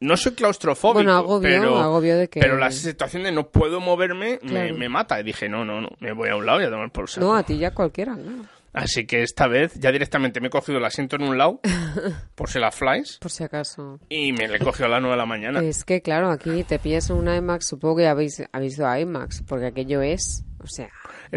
Speaker 1: No soy claustrofóbico,
Speaker 2: Bueno, agobio,
Speaker 1: pero,
Speaker 2: agobio de que-
Speaker 1: pero la situación de no puedo moverme me,
Speaker 2: Claro.
Speaker 1: me mata. Y dije, no, no, no, me voy a un lado y a tomar por saco.
Speaker 2: No, a ti ya cualquiera, claro.
Speaker 1: Así que esta vez ya directamente me he cogido el asiento en un lado, por si la flies,
Speaker 2: Por si acaso.
Speaker 1: y me le he cogido a las 9 de la mañana.
Speaker 2: Es que, claro, aquí te pillas en un IMAX, supongo que habéis, habéis ido a IMAX, porque aquello es, o sea,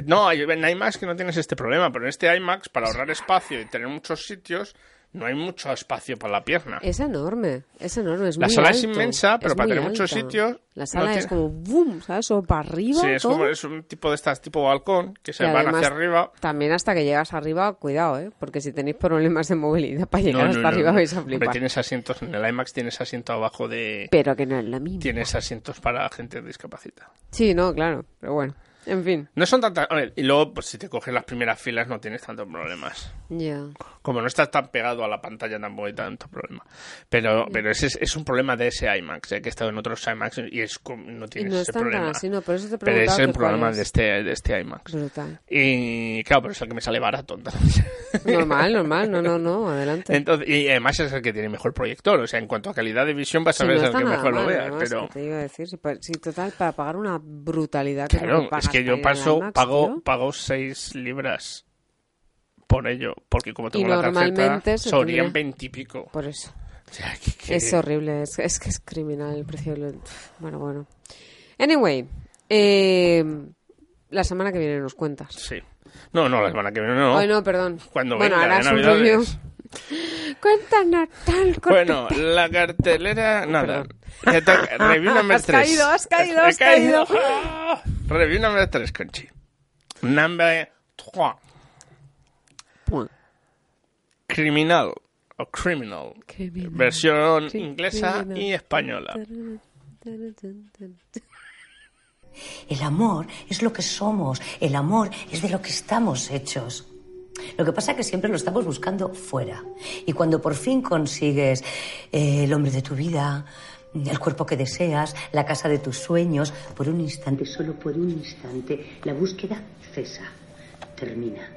Speaker 1: No, en IMAX que no tienes este problema, pero en este IMAX, para ahorrar espacio y tener muchos sitios, no hay mucho espacio para la pierna.
Speaker 2: es enorme, es enorme, es
Speaker 1: La
Speaker 2: muy
Speaker 1: sala es inmensa, pero
Speaker 2: es
Speaker 1: para tener muchos
Speaker 2: alta.
Speaker 1: sitios,
Speaker 2: La
Speaker 1: no
Speaker 2: sala es
Speaker 1: tiene-
Speaker 2: como boom, ¿sabes? O para arriba,
Speaker 1: Sí, es,
Speaker 2: todo.
Speaker 1: como, es un tipo de estas, tipo balcón, que se
Speaker 2: Y
Speaker 1: van
Speaker 2: además,
Speaker 1: hacia arriba.
Speaker 2: También hasta que llegas arriba, cuidado, ¿eh? Porque si tenéis problemas de movilidad para llegar
Speaker 1: No,
Speaker 2: hasta
Speaker 1: no,
Speaker 2: arriba vais a
Speaker 1: Hombre,
Speaker 2: flipar.
Speaker 1: tienes asientos, en el IMAX tienes asiento abajo de...
Speaker 2: Pero que no es la misma.
Speaker 1: Tienes asientos para gente discapacitada.
Speaker 2: Sí, no, claro, pero bueno, en fin,
Speaker 1: No son tantas... a ver, y luego, pues si te coges las primeras filas no tienes tantos problemas.
Speaker 2: ya.
Speaker 1: Como no estás tan pegado a la pantalla tampoco hay tanto problema. Pero, pero ese es, es un problema de ese IMAX, eh, que he estado en otros IMAX y es no
Speaker 2: Y
Speaker 1: tienes
Speaker 2: no
Speaker 1: ese
Speaker 2: es tan
Speaker 1: problema.
Speaker 2: así, no, por eso te
Speaker 1: pero es el problema
Speaker 2: es.
Speaker 1: de este, de este IMAX.
Speaker 2: Brutal.
Speaker 1: Y claro, pero es el que me sale barato. entonces.
Speaker 2: Normal, normal, no, no, no, adelante.
Speaker 1: Entonces, y además es el que tiene mejor proyector. O sea, en cuanto a calidad de visión vas a ver
Speaker 2: no
Speaker 1: es el que mejor lo
Speaker 2: mal,
Speaker 1: vea.
Speaker 2: además,
Speaker 1: Pero
Speaker 2: que te iba a decir, si, si total, para pagar una brutalidad que
Speaker 1: claro,
Speaker 2: no pagas
Speaker 1: que yo paso, pago,
Speaker 2: tío.
Speaker 1: pago 6 libras por ello. Porque como tengo
Speaker 2: Y
Speaker 1: la
Speaker 2: normalmente
Speaker 1: tarjeta,
Speaker 2: se
Speaker 1: serían
Speaker 2: tendría-
Speaker 1: 20 y pico.
Speaker 2: Por eso.
Speaker 1: O sea, que- que-
Speaker 2: Es horrible, es, es que es criminal el precio. del- Bueno, bueno. Anyway, eh, la semana que viene nos cuentas.
Speaker 1: Sí. No, no, la semana que viene no.
Speaker 2: Ay, no, perdón.
Speaker 1: Cuando
Speaker 2: bueno,
Speaker 1: venga
Speaker 2: harás un
Speaker 1: Navidades.
Speaker 2: review. Cuéntanos tal.
Speaker 1: Bueno, la cartelera... Nada. Review number
Speaker 2: Has
Speaker 1: 3.
Speaker 2: caído, has caído, has caído.
Speaker 1: Review number 3, Conchi. Number 3. Criminal. O Criminal.
Speaker 2: Criminal.
Speaker 1: Versión
Speaker 2: Cri-
Speaker 1: inglesa
Speaker 2: criminal.
Speaker 1: y española.
Speaker 10: El amor es lo que somos, el amor es de lo que estamos hechos. Lo que pasa es que siempre lo estamos buscando fuera. Y cuando por fin consigues eh, el hombre de tu vida, el cuerpo que deseas, la casa de tus sueños, por un instante, solo por un instante, la búsqueda cesa, termina.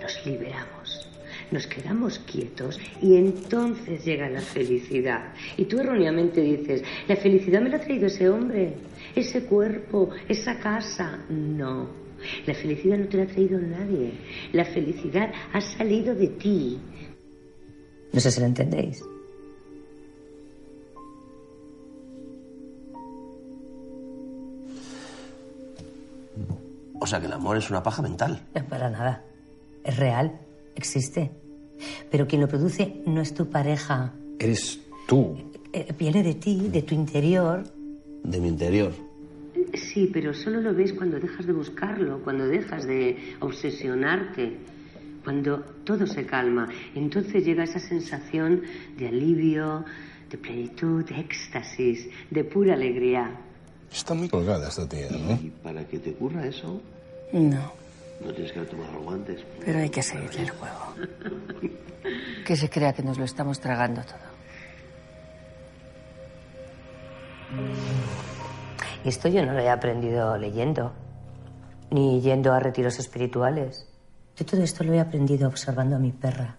Speaker 10: Nos liberamos. Nos quedamos quietos y entonces llega la felicidad. Y tú erróneamente dices, la felicidad me la ha traído ese hombre, ese cuerpo, esa casa. No, la felicidad no te la ha traído nadie. La felicidad ha salido de ti. No sé si lo entendéis.
Speaker 11: O sea que el amor es una paja mental.
Speaker 10: No, para nada. Es real, existe. Pero quien lo produce no es tu pareja.
Speaker 4: Eres tú.
Speaker 10: Eh, viene de ti, de tu interior.
Speaker 11: De mi interior.
Speaker 10: Sí, pero solo lo ves cuando dejas de buscarlo, cuando dejas de obsesionarte, cuando todo se calma. Entonces llega esa sensación de alivio, de plenitud, de éxtasis, de pura alegría.
Speaker 4: Está muy colgada esta tía, ¿no?
Speaker 11: Y para que te ocurra eso,
Speaker 10: No,
Speaker 11: no tienes que haber tomado algo antes.
Speaker 10: pero hay que seguirle el juego. Que se crea que nos lo estamos tragando todo. Esto yo no lo he aprendido leyendo, ni yendo a retiros espirituales. Yo todo esto lo he aprendido observando a mi perra.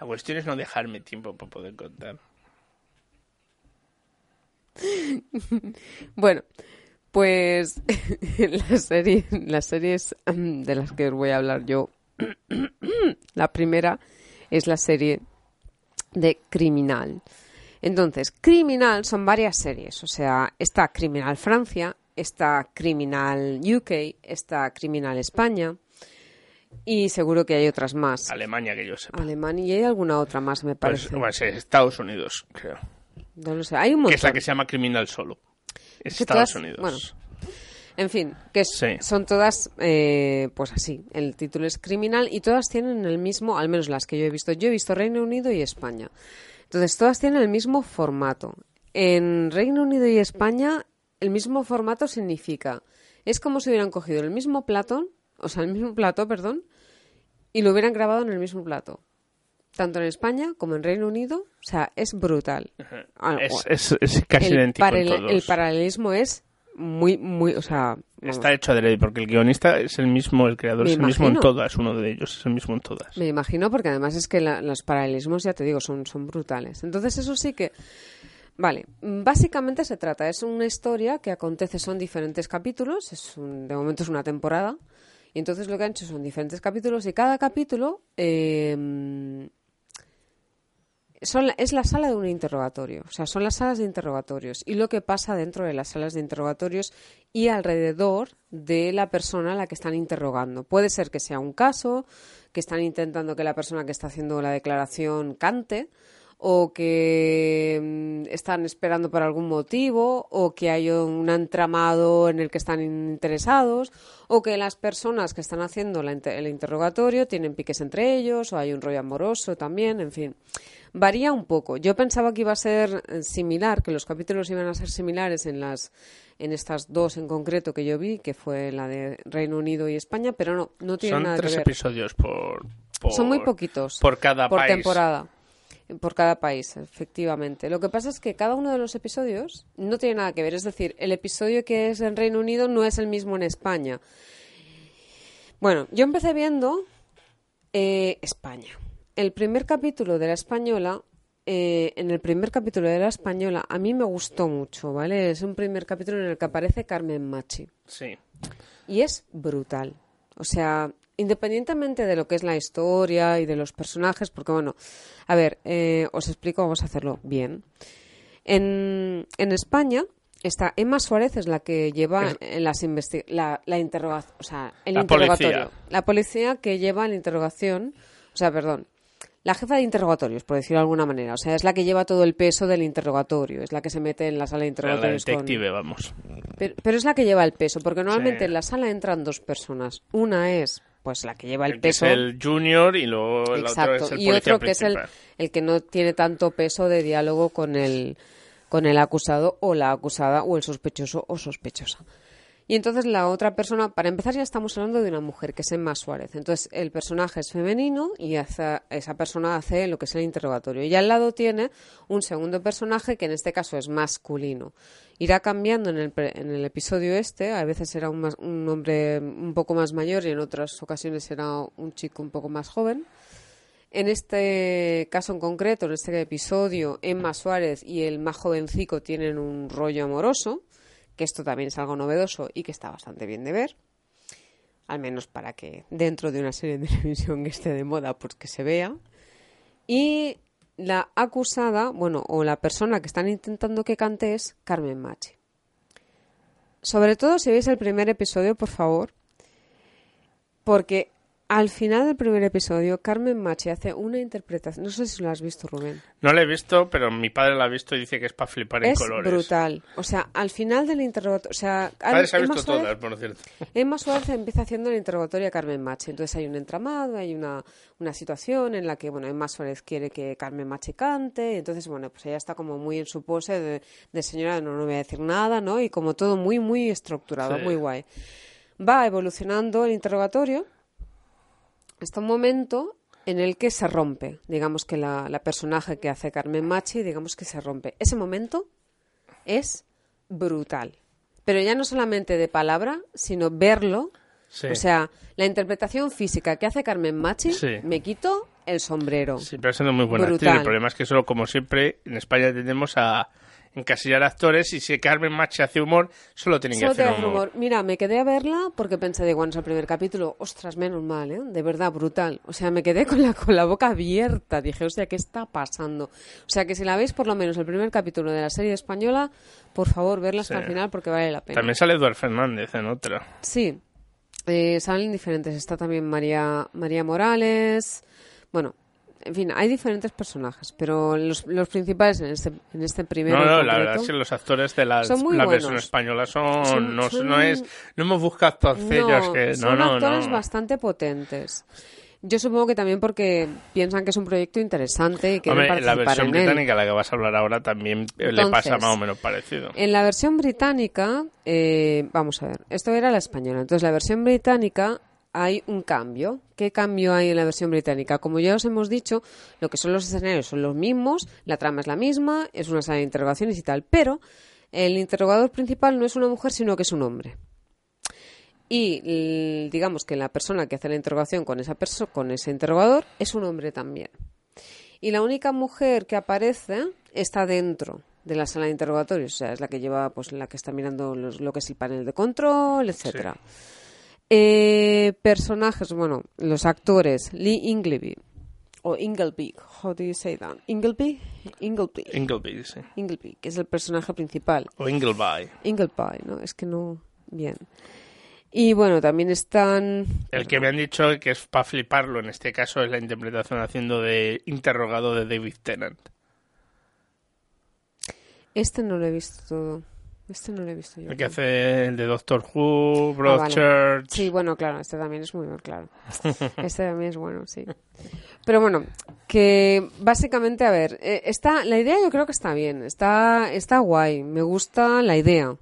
Speaker 1: La cuestión es no dejarme tiempo para poder contar.
Speaker 2: Bueno, pues las series, las series mm, de las que os voy a hablar yo. la primera es la serie de Criminal. Entonces, Criminal son varias series. O sea, está Criminal Francia, está Criminal UK, está Criminal España. Y seguro que hay otras más.
Speaker 1: Alemania, que yo sepa.
Speaker 2: Alemania y hay alguna otra más, me
Speaker 1: Pues,
Speaker 2: parece.
Speaker 1: bueno, es Estados Unidos, creo.
Speaker 2: No lo sé. Hay un
Speaker 1: Que
Speaker 2: montón.
Speaker 1: es la que se llama Criminal solo. Es
Speaker 2: que
Speaker 1: Estados
Speaker 2: todas-
Speaker 1: Unidos.
Speaker 2: bueno, En fin, que
Speaker 1: Sí.
Speaker 2: son todas, eh, pues así, el título es criminal y todas tienen el mismo, al menos las que yo he visto. Yo he visto Reino Unido y España. Entonces, todas tienen el mismo formato. En Reino Unido y España, el mismo formato significa, es como si hubieran cogido el mismo plato, o sea, el mismo plato, perdón, y lo hubieran grabado en el mismo plato. Tanto en España como en Reino Unido, o sea, es brutal. Ah,
Speaker 1: Es-
Speaker 2: o-
Speaker 1: es- es casi
Speaker 2: el
Speaker 1: idéntico en
Speaker 2: paralel-
Speaker 1: todos.
Speaker 2: El paralelismo es muy, muy, o sea...
Speaker 1: Está hecho adrede porque el guionista es el mismo, el creador
Speaker 2: Me
Speaker 1: es el mismo en todas, uno de ellos es el mismo en todas.
Speaker 2: Me imagino porque además es que la- los paralelismos, ya te digo, son, son brutales. Entonces eso sí que... Vale, básicamente se trata, es una historia que acontece, son diferentes capítulos, es un- de momento es una temporada, y entonces lo que han hecho son diferentes capítulos y cada capítulo eh, son es la sala de un interrogatorio, o sea, son las salas de interrogatorios y lo que pasa dentro de las salas de interrogatorios y alrededor de la persona a la que están interrogando. Puede ser que sea un caso, que están intentando que la persona que está haciendo la declaración cante, o que mm, están esperando por algún motivo, o que hay un entramado en el que están interesados, o que las personas que están haciendo la el interrogatorio tienen piques entre ellos, o hay un rollo amoroso también, en fin. Varía un poco. Yo pensaba que iba a ser eh, similar, que los capítulos iban a ser similares en las en estas dos en concreto que yo vi, que fue la de Reino Unido y España, pero no, no tiene
Speaker 1: Son
Speaker 2: nada
Speaker 1: tres
Speaker 2: que ver.
Speaker 1: episodios por, por-
Speaker 2: Son muy poquitos.
Speaker 1: Por cada
Speaker 2: por
Speaker 1: país.
Speaker 2: temporada. Por cada país, efectivamente. Lo que pasa es que cada uno de los episodios no tiene nada que ver. Es decir, el episodio que es en Reino Unido no es el mismo en España. Bueno, yo empecé viendo eh, España. El primer capítulo de la española, eh, en el primer capítulo de la española, a mí me gustó mucho, ¿vale? Es un primer capítulo en el que aparece Carmen Machi.
Speaker 1: Sí.
Speaker 2: Y es brutal. O sea, independientemente de lo que es la historia y de los personajes, porque bueno, a ver, eh, os explico, vamos a hacerlo bien. En, en España, Está Emma Suárez, es la que lleva
Speaker 1: Es-
Speaker 2: en las la, la interrogación, o sea, el
Speaker 1: La
Speaker 2: interrogatorio.
Speaker 1: policía.
Speaker 2: La policía que lleva la interrogación, o sea, perdón, la jefa de interrogatorios, por decirlo de alguna manera. O sea, es la que lleva todo el peso del interrogatorio, es la que se mete en la sala de
Speaker 1: La
Speaker 2: interrogatorios. con-
Speaker 1: detective, vamos.
Speaker 2: Pero, pero es la que lleva el peso, porque normalmente
Speaker 1: Sí.
Speaker 2: en la sala entran dos personas. Una es, pues, la que lleva el,
Speaker 1: El que es
Speaker 2: peso.
Speaker 1: el junior y luego el
Speaker 2: Exacto.
Speaker 1: otro es el
Speaker 2: y otro que es el, el que no tiene tanto peso de diálogo con el, con el acusado o la acusada o el sospechoso o sospechosa. Y entonces la otra persona, para empezar ya estamos hablando de una mujer, que es Emma Suárez. Entonces el personaje es femenino y hace- esa persona hace lo que es el interrogatorio. Y al lado tiene un segundo personaje que en este caso es masculino. Irá cambiando en el, en el episodio este, a veces será un, un hombre un poco más mayor y en otras ocasiones será un chico un poco más joven. En este caso en concreto, en este episodio, Emma Suárez y el más jovencico tienen un rollo amoroso, que esto también es algo novedoso y que está bastante bien de ver. Al menos para que dentro de una serie de televisión que esté de moda, pues que se vea. Y la acusada, bueno, o la persona que están intentando que cante es Carmen Machi. Sobre todo si veis el primer episodio, por favor, porque al final del primer episodio, Carmen Machi hace una interpretación. No sé si lo has visto, Rubén.
Speaker 1: No la he visto, pero mi padre la ha visto y dice que es para flipar en
Speaker 2: Es
Speaker 1: colores.
Speaker 2: brutal. O sea, al final del interrogatorio. O sea,
Speaker 1: Mi padre se ha
Speaker 2: Emma
Speaker 1: visto
Speaker 2: Suárez-
Speaker 1: todas, por cierto.
Speaker 2: Emma Suárez empieza haciendo el interrogatorio a Carmen Machi. Entonces hay un entramado, hay una, una situación en la que, bueno, Emma Suárez quiere que Carmen Machi cante. y entonces, bueno, pues ella está como muy en su pose de, de señora, no, no voy a decir nada, ¿no? Y como todo muy, muy estructurado,
Speaker 1: Sí.
Speaker 2: muy guay. Va evolucionando el interrogatorio hasta un momento en el que se rompe. Digamos que la, la personaje que hace Carmen Machi, digamos que se rompe. Ese momento es brutal. Pero ya no solamente de palabra, sino verlo.
Speaker 1: Sí.
Speaker 2: O sea, la interpretación física que hace Carmen Machi,
Speaker 1: Sí.
Speaker 2: me quito el sombrero.
Speaker 1: Sí, pero siendo muy buena actriz.
Speaker 2: Brutal.
Speaker 1: El problema es que solo, como siempre, en España tendemos a encasillar actores y si Carmen Machi hace humor, solo tienen
Speaker 2: Solo
Speaker 1: que hacer humor.
Speaker 2: humor. Mira, me quedé a verla porque pensé de cuando es el primer capítulo, ostras, menos mal, ¿eh? De verdad, brutal. O sea, me quedé con la, con la boca abierta. Dije, hostia, ¿qué está pasando? O sea, que si la veis por lo menos el primer capítulo de la serie española, por favor, verla hasta
Speaker 1: Sí.
Speaker 2: el final porque vale la pena.
Speaker 1: También sale Eduard Fernández en otra.
Speaker 2: Sí, eh, salen diferentes. Está también María, María Morales. Bueno, en fin, hay diferentes personajes, pero los, los principales en este, en este primero.
Speaker 1: No, no, la verdad es que los actores de la, la versión española son,
Speaker 2: Son-
Speaker 1: no,
Speaker 2: son-
Speaker 1: no es no hemos buscado actorcillos
Speaker 2: No,
Speaker 1: que no,
Speaker 2: son
Speaker 1: no,
Speaker 2: actores
Speaker 1: no.
Speaker 2: bastante potentes. Yo supongo que también porque piensan que es un proyecto interesante y que
Speaker 1: Hombre, la versión
Speaker 2: en él.
Speaker 1: británica, la que vas a hablar ahora, también eh, le
Speaker 2: Entonces,
Speaker 1: pasa más o menos parecido.
Speaker 2: En la versión británica, eh, vamos a ver, esto era la española. Entonces, la versión británica hay un cambio. ¿Qué cambio hay en la versión británica? Como ya os hemos dicho, lo que son los escenarios son los mismos, la trama es la misma, es una sala de interrogaciones y tal, pero el interrogador principal no es una mujer, sino que es un hombre. Y digamos que la persona que hace la interrogación con esa perso- con ese interrogador es un hombre también. Y la única mujer que aparece está dentro de la sala de interrogatorios, o sea, es la que lleva, pues la que está mirando los- lo que es el panel de control, etcétera. Eh, personajes, bueno, los actores, Lee Ingleby o Ingleby, how do you say that? Ingleby, Ingleby,
Speaker 1: Ingleby, sí.
Speaker 2: Ingleby, que es el personaje principal.
Speaker 1: O Ingleby.
Speaker 2: Ingleby, ¿no? Es que no, bien. Y bueno, también están
Speaker 1: El que me han dicho que es para fliparlo en este caso es la interpretación haciendo de interrogado de David Tennant.
Speaker 2: Este no lo he visto todo. Este no lo he visto yo.
Speaker 1: El que hace el de Doctor Who, Broadchurch.
Speaker 2: Ah, vale. Sí, bueno, claro, este también es muy bueno, claro. Este también es bueno, sí. Pero bueno, que básicamente, a ver, eh, está, la idea yo creo que está bien, está, está guay, me gusta la idea.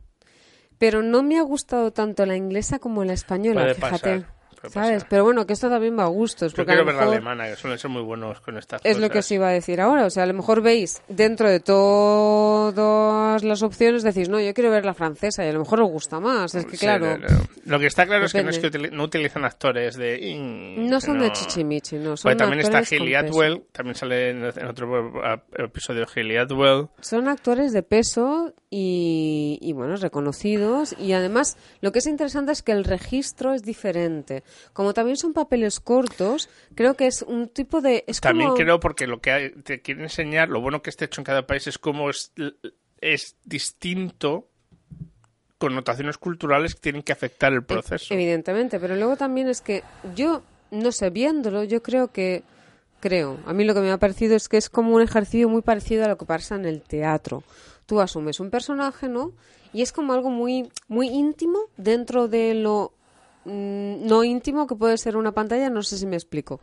Speaker 2: Pero no me ha gustado tanto la inglesa como la española,
Speaker 1: Puede
Speaker 2: fíjate.
Speaker 1: pasar,
Speaker 2: ¿Sabes? Pero bueno, que esto también va a gustos.
Speaker 1: Yo
Speaker 2: Porque
Speaker 1: quiero ver la alemana, que suelen ser muy buenos con estas
Speaker 2: Es
Speaker 1: cosas.
Speaker 2: lo que os iba a decir ahora. O sea, a lo mejor veis dentro de todas las opciones, decís, no, yo quiero ver la francesa y a lo mejor os gusta más. Es que,
Speaker 1: Sí,
Speaker 2: claro,
Speaker 1: no, no. Lo que está claro es que no, es que no utilizan actores de...
Speaker 2: No son de chichimichi, no. Son
Speaker 1: también está
Speaker 2: peso.
Speaker 1: Atwell, también sale en, otro episodio Haley Atwell.
Speaker 2: Son actores de peso y, y, bueno, reconocidos. Y además, lo que es interesante es que el registro es diferente. Como también son papeles cortos, creo que es un tipo de... Es
Speaker 1: También
Speaker 2: como...
Speaker 1: creo porque lo que hay- te quiere enseñar, lo bueno que esté hecho en cada país es cómo es, es distinto connotaciones culturales que tienen que afectar el proceso.
Speaker 2: Evidentemente, pero luego también es que yo, no sé, viéndolo, yo creo que, creo, a mí lo que me ha parecido es que es como un ejercicio muy parecido a lo que pasa en el teatro. Tú asumes un personaje, ¿no? Y es como algo muy, muy íntimo dentro de lo mm, no íntimo que puede ser una pantalla, no sé si me explico.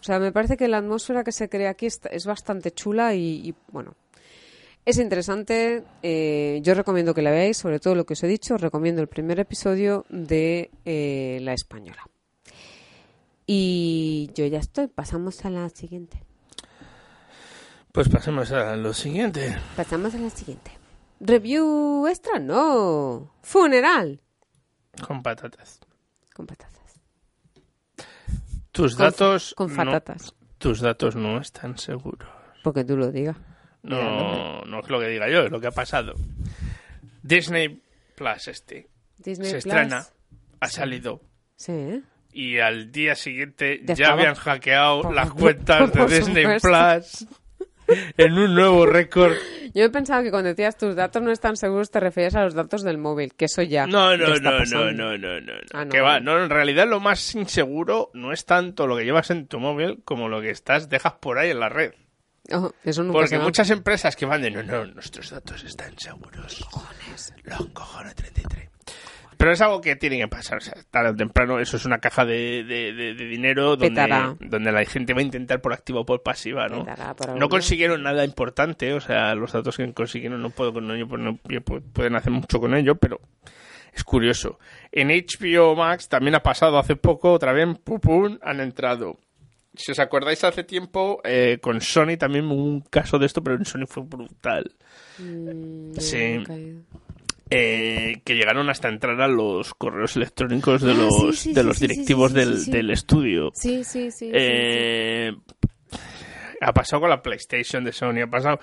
Speaker 2: O sea, me parece que la atmósfera que se crea aquí está- es bastante chula y, y, bueno, es interesante. eh, yo recomiendo que la veáis, sobre todo lo que os he dicho. Recomiendo el primer episodio de eh, La Española. Y yo ya estoy. Pasamos a la siguiente.
Speaker 1: Pues pasemos a lo siguiente.
Speaker 2: Pasamos a la siguiente. Review extra, no. Funeral.
Speaker 1: Con patatas.
Speaker 2: Con patatas.
Speaker 1: Tus
Speaker 2: Con-
Speaker 1: datos.
Speaker 2: con
Speaker 1: no-
Speaker 2: patatas.
Speaker 1: tus datos no están seguros.
Speaker 2: Porque tú lo digas.
Speaker 1: No, no es lo que diga yo, es lo que ha pasado. Disney Plus este.
Speaker 2: Disney
Speaker 1: se
Speaker 2: Plus.
Speaker 1: estrena, ha salido.
Speaker 2: Sí.
Speaker 1: Y al día siguiente
Speaker 2: Ya
Speaker 1: habían hackeado
Speaker 2: Por-
Speaker 1: las
Speaker 2: por-
Speaker 1: cuentas de
Speaker 2: por
Speaker 1: Disney
Speaker 2: supuesto.
Speaker 1: Plus en un nuevo récord.
Speaker 2: Yo he pensado que cuando decías tus datos no están seguros te referías a los datos del móvil, que eso ya.
Speaker 1: No, no, no, no, no, no, no.
Speaker 2: Ah, no.
Speaker 1: Que va, no, en realidad lo más inseguro no es tanto lo que llevas en tu móvil como lo que estás, dejas por ahí en la red.
Speaker 2: Oh, eso nunca se
Speaker 1: Porque muchas empresas que van de no, no, nuestros datos están seguros. Cojones. Los cojones 33. Pero es algo que tiene que pasar. O sea, tarde o temprano, eso es una caja de, de- de- de dinero
Speaker 2: Petará.
Speaker 1: donde, donde la gente va a intentar por activa o por pasiva, ¿no? No consiguieron nada importante. O sea, los datos que consiguieron no puedo con ello, pues no pu- pueden hacer mucho con ello, pero es curioso. En HBO Max también ha pasado hace poco, otra vez, pum, pum, han entrado. Si os acordáis hace tiempo, eh, con Sony también hubo un caso de esto, pero en Sony fue brutal.
Speaker 2: Mm,
Speaker 1: Sí. Eh, que llegaron hasta entrar a los correos electrónicos de los,
Speaker 2: sí, sí,
Speaker 1: de los directivos del, estudio.
Speaker 2: Sí, sí, sí.
Speaker 1: Eh, Ha pasado con la PlayStation de Sony, ha pasado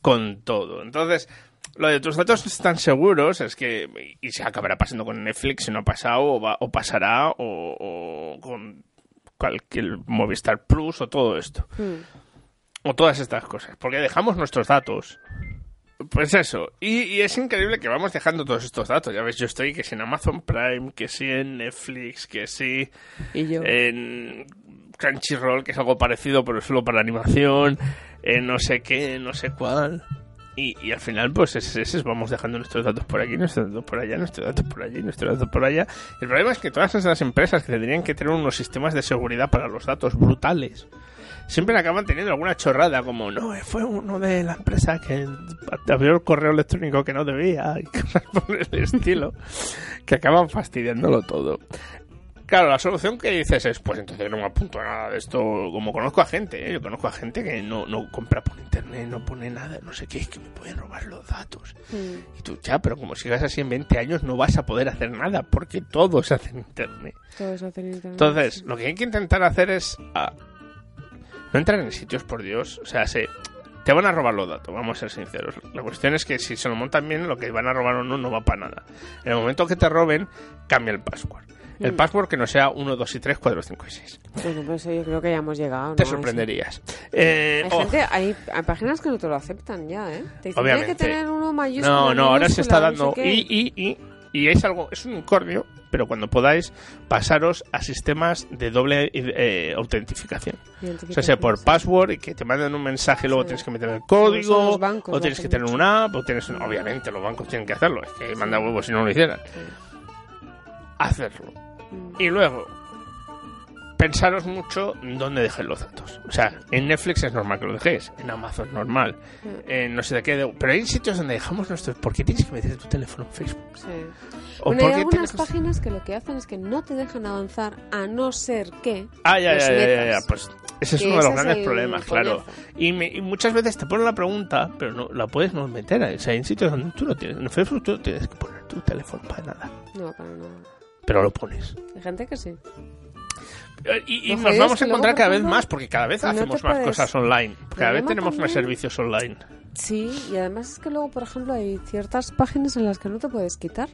Speaker 1: con todo. Entonces, lo de tus datos están seguros, es que. Y se acabará pasando con Netflix si no ha pasado, o, va- o pasará, o, o con cualquier Movistar Plus, o todo esto.
Speaker 2: sí. Mm.
Speaker 1: O todas estas cosas. Porque dejamos nuestros datos. Pues eso. Y, y es increíble que vamos dejando todos estos datos. Ya ves, yo estoy que si en Amazon Prime, que si en Netflix, que si
Speaker 2: Y yo.
Speaker 1: en Crunchyroll, que es algo parecido, pero solo para animación, en no sé qué, no sé cuál. Y, y al final, pues es, es- es- vamos dejando nuestros datos por aquí, nuestros datos por allá, nuestros datos por allí, nuestros datos por allá. El problema es que todas esas empresas que tendrían que tener unos sistemas de seguridad para los datos brutales, siempre acaban teniendo alguna chorrada como, no, eh, fue uno de la empresa que abrió el correo electrónico que no debía y cosas por el estilo, que acaban fastidiándolo todo. Claro, la solución que dices es, pues entonces no me apunto a nada de esto. Como conozco a gente, ¿eh? yo conozco a gente que no, no compra por internet, no pone nada, no sé qué, es que me pueden robar los datos.
Speaker 2: Mm.
Speaker 1: Y tú, ya, pero como sigas así en 20 años no vas a poder hacer nada, porque todo se hace en internet.
Speaker 2: Todo eso hace en internet.
Speaker 1: Entonces, lo que hay que intentar hacer es ah, no entrar en sitios, por Dios. O sea, se, te van a robar los datos, vamos a ser sinceros. La cuestión es que si se lo montan bien, lo que van a robar o no, no va para nada. En el momento que te roben, cambia el password. El
Speaker 2: Mm.
Speaker 1: password que no sea 1, 2 y 3, 4, 5 y 6.
Speaker 2: Bueno, pues yo creo que ya hemos llegado.
Speaker 1: Te
Speaker 2: ¿no?
Speaker 1: sorprenderías. Eh,
Speaker 2: Hay,
Speaker 1: oh,
Speaker 2: gente, hay, hay páginas que no te lo aceptan ya, ¿eh? Te dicen,
Speaker 1: Obviamente.
Speaker 2: que tener uno mayúsculo.
Speaker 1: No, no, ahora se está
Speaker 2: minúscula, no
Speaker 1: dando.
Speaker 2: sé
Speaker 1: y, y, y, y es algo, es un unicornio, pero cuando podáis, pasaros a sistemas de doble eh, autentificación. O sea, sea por password y que te manden un mensaje luego tienes que meter el código,
Speaker 2: bancos,
Speaker 1: o tienes que tener una app, o tienes. Obviamente, los bancos tienen que hacerlo, es que manda huevos si no lo hicieran. Hacerlo.
Speaker 2: Mm.
Speaker 1: Y luego, pensaros mucho dónde dejéis los datos. O sea, en Netflix es normal que lo dejéis, en Amazon normal,
Speaker 2: Mm.
Speaker 1: en no sé de qué. Pero hay sitios donde dejamos nuestros. ¿Por qué tienes que meter tu teléfono en Facebook?
Speaker 2: Sí.
Speaker 1: ¿O
Speaker 2: Bueno, hay algunas
Speaker 1: tienes-
Speaker 2: páginas que lo que hacen es que no te dejan avanzar a no ser que.
Speaker 1: Ah, ya, ya, ya, ya, Pues ese es uno de los
Speaker 2: es
Speaker 1: grandes problemas, claro. Y, me- y muchas veces te ponen la pregunta, pero no la puedes no meter. O sea, hay sitios donde tú no tienes. En Facebook tú no tienes que poner tu teléfono para nada.
Speaker 2: No, para nada.
Speaker 1: Pero lo pones.
Speaker 2: Hay gente que sí.
Speaker 1: Y, nos vamos a encontrar cada vez más, porque cada vez hacemos más cosas online. Cada vez tenemos más servicios online.
Speaker 2: Sí, y además es que luego, por ejemplo, hay ciertas páginas en las que no te puedes quitar.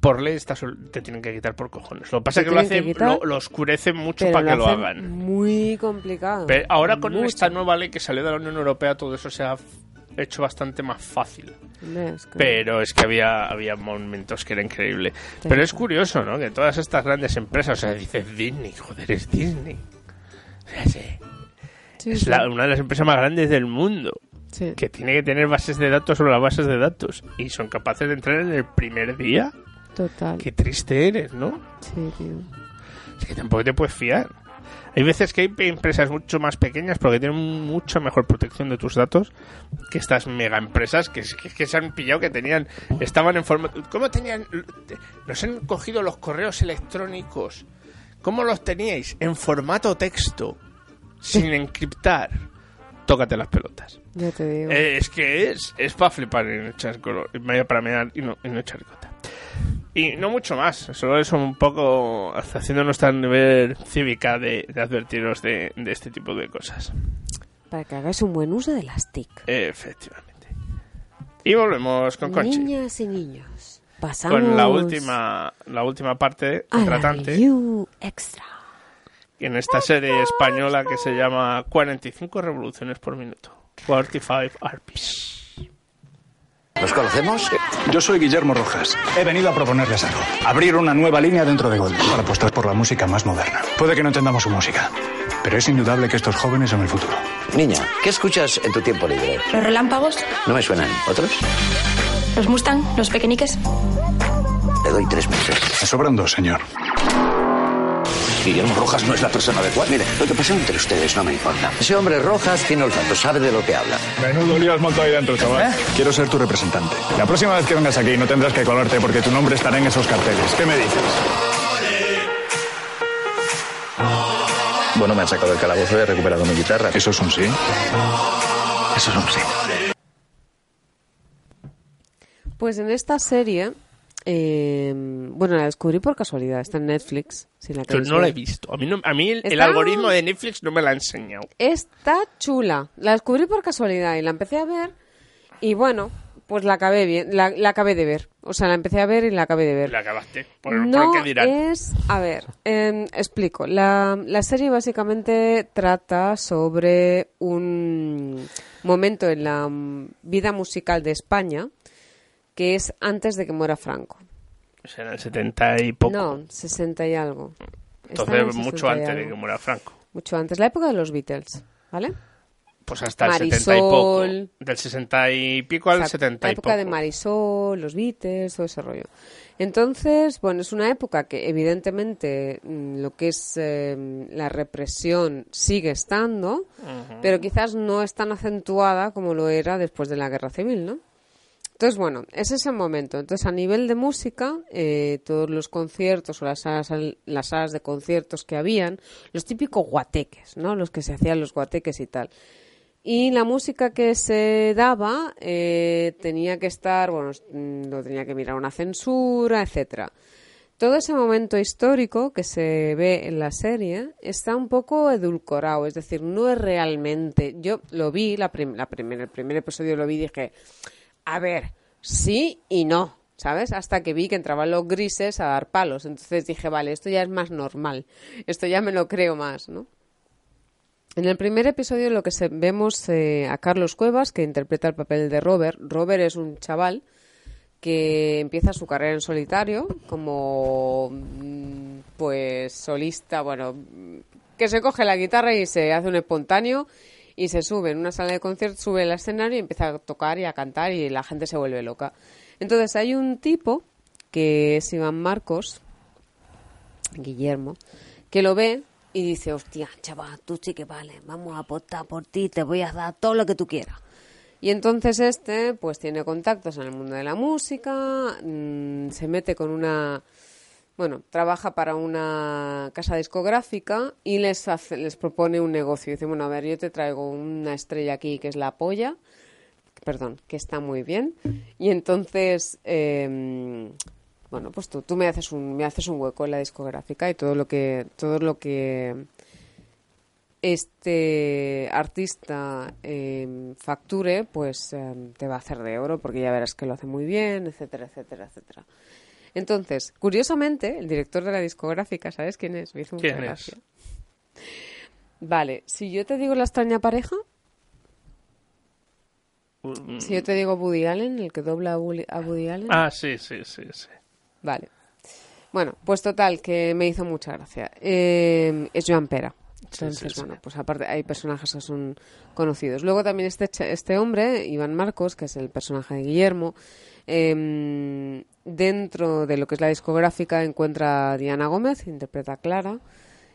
Speaker 1: Por ley estás- te tienen que quitar por cojones. Lo que pasa es que lo,
Speaker 2: tienen que
Speaker 1: hacen,
Speaker 2: quitar,
Speaker 1: lo, lo oscurecen mucho para que lo
Speaker 2: hacen
Speaker 1: hagan.
Speaker 2: Muy complicado.
Speaker 1: Pero ahora con
Speaker 2: Mucho.
Speaker 1: esta nueva ley que salió de la Unión Europea, todo eso se ha hecho bastante más fácil.
Speaker 2: Hombre, es que-
Speaker 1: Pero es que había, había momentos que era increíble.
Speaker 2: Sí.
Speaker 1: Pero es curioso, ¿no? Que todas estas grandes empresas, o sea, dices Disney, joder, es Disney. O sea, sí.
Speaker 2: Sí,
Speaker 1: es la- una de las empresas más grandes del mundo. Que tiene que tener bases de datos sobre las bases de datos. Y son capaces de entrar en el primer día.
Speaker 2: Total.
Speaker 1: Qué triste eres, ¿no?
Speaker 2: Sí, tío.
Speaker 1: Es que tampoco te puedes fiar. Hay veces que hay empresas mucho más pequeñas porque tienen mucha mejor protección de tus datos que estas mega empresas que, que, que se han pillado que tenían estaban en forma ¿Cómo tenían nos han cogido los correos electrónicos? ¿Cómo los teníais en formato texto sin encriptar? Tócate las pelotas.
Speaker 2: Ya te digo.
Speaker 1: Eh, es que es, es para flipar y no echar color, para mear y no, y no echar gota. Y no mucho más, solo es un poco haciendo nuestra nivel cívica de, de advertiros de, de este tipo de cosas.
Speaker 2: Para que hagáis un buen uso de las TIC.
Speaker 1: Efectivamente. Y volvemos con Conchi.
Speaker 2: Niñas y niños. Pasamos
Speaker 1: Con la última, la última parte
Speaker 2: a la
Speaker 1: tratante
Speaker 2: review extra.
Speaker 1: en esta serie española que se llama 45 revoluciones por minuto. 45 RPs.
Speaker 12: ¿Nos conocemos?
Speaker 13: Yo soy Guillermo Rojas. He venido a proponerles algo. Abrir una nueva línea dentro de Gold para apostar por la música más moderna. Puede que no entendamos su música, pero es indudable que estos jóvenes son el futuro.
Speaker 12: Niña, ¿qué escuchas en tu tiempo libre?
Speaker 14: Los relámpagos,
Speaker 12: No me suenan. ¿Otros?
Speaker 14: los Mustang, los pequeñiques.
Speaker 12: Le doy tres meses.
Speaker 13: Me sobran dos, señor.
Speaker 12: Guillermo Rojas no es la persona adecuada. Mire, lo que pasa entre ustedes no me importa. Ese hombre Rojas tiene olfato, sabe de lo que habla.
Speaker 13: Menudo lío has montado ahí dentro, chaval. Quiero ser tu representante. La próxima vez que vengas aquí no tendrás que colarte porque tu nombre estará en esos carteles. ¿Qué me dices?
Speaker 15: Bueno, me han sacado del calabozo y he recuperado mi guitarra.
Speaker 13: ¿Eso es un sí?
Speaker 12: Eso es un sí.
Speaker 2: Pues en esta serie, eh, bueno, la descubrí por casualidad, está en Netflix. Si la
Speaker 1: Yo
Speaker 2: queréis
Speaker 1: no la he visto. A mí, no- a mí el, algoritmo de Netflix no me la ha enseñado.
Speaker 2: Está chula. La descubrí por casualidad y la empecé a ver y bueno, pues la acabé bien, la, la acabé de ver. O sea, la empecé a ver y la acabé de ver.
Speaker 1: La acabaste. Por,
Speaker 2: no
Speaker 1: por qué
Speaker 2: es, a ver, em, explico. La, la serie básicamente trata sobre un momento en la mm, vida musical de España que es antes de que muera Franco.
Speaker 1: O sea, en el 70 y poco.
Speaker 2: No, 60 y algo. En
Speaker 1: Entonces, mucho
Speaker 2: 60 y
Speaker 1: antes de que muera Franco.
Speaker 2: Mucho antes, la época de los Beatles, ¿vale?
Speaker 1: Pues hasta el 70 y poco.
Speaker 2: Marisol.
Speaker 1: Del 60 y pico al
Speaker 2: Exacto,
Speaker 1: 70
Speaker 2: La
Speaker 1: y
Speaker 2: época
Speaker 1: poco.
Speaker 2: de Marisol, los Beatles, todo ese rollo. Entonces, bueno, es una época que evidentemente mm, lo que es eh, la represión sigue estando, pero quizás no es tan acentuada como lo era después de la Guerra Civil, ¿no? Entonces, bueno, es ese momento. Entonces, a nivel de música, eh, todos los conciertos o las salas, las salas de conciertos que habían, los típicos guateques, ¿no? Los que se hacían los guateques y tal. Y la música que se daba eh, tenía que estar, bueno, mm, lo tenía que mirar una censura, etcétera. Todo ese momento histórico que se ve en la serie está un poco edulcorado, es decir, no es realmente. Yo lo vi, la prim- la primer- el primer episodio lo vi y dije, a ver, sí y no, ¿sabes? Hasta que vi que entraban los grises a dar palos. Entonces dije, vale, esto ya es más normal, esto ya me lo creo más, ¿no? En el primer episodio lo que vemos eh, a Carlos Cuevas, que interpreta el papel de Robert. Robert es un chaval que empieza su carrera en solitario como mm, pues solista, bueno, que se coge la guitarra y se hace un espontáneo y se sube en una sala de conciertos, sube al escenario y empieza a tocar y a cantar y la gente se vuelve loca. Entonces hay un tipo que es Iván Marcos, Guillermo, que lo ve y dice, hostia, chaval, tú sí que vale, vamos a apostar por ti, te voy a dar todo lo que tú quieras. Y entonces este, pues tiene contactos en el mundo de la música, mm, se mete con una, bueno, trabaja para una casa discográfica y les hace, les propone un negocio. Dice, bueno, a ver, yo te traigo una estrella aquí que es la polla, perdón, que está muy bien. Y entonces, eh, bueno, pues tú, tú me haces un, me haces un hueco en la discográfica y todo lo que, todo lo que este artista eh, facture, pues eh, te va a hacer de oro porque ya verás que lo hace muy bien, etcétera, etcétera, etcétera. Entonces, curiosamente, el director de la discográfica, ¿sabes quién es? Me hizo mucha
Speaker 1: ¿Quién es?
Speaker 2: gracia. Vale, si yo te digo la extraña pareja,
Speaker 1: Mm.
Speaker 2: Si yo te digo Woody Allen, el que dobla a Woody, a Woody Allen.
Speaker 1: Ah, sí, sí, sí, sí.
Speaker 2: Vale. Bueno, pues total, que me hizo mucha gracia. Eh, es Joan Pera. Entonces,
Speaker 1: sí,
Speaker 2: bueno, pues aparte hay personajes que son conocidos. Luego también este, este hombre, Iván Marcos, que es el personaje de Guillermo, em, dentro de lo que es la discográfica encuentra a Diana Gómez, interpreta a Clara,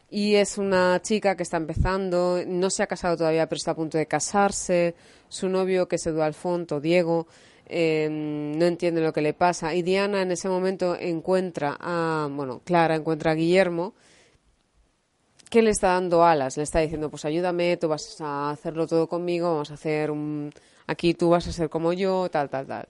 Speaker 2: y es una chica que está empezando, no se ha casado todavía, pero está a punto de casarse. Su novio, que es Eduardo Alfonso, Diego, eh, no entiende lo que le pasa. Y Diana en ese momento encuentra a, bueno, Clara encuentra a Guillermo, que le está dando alas, le está diciendo, pues ayúdame, tú vas a hacerlo todo conmigo, vamos a hacer un... Aquí tú vas a ser como yo, tal, tal, tal.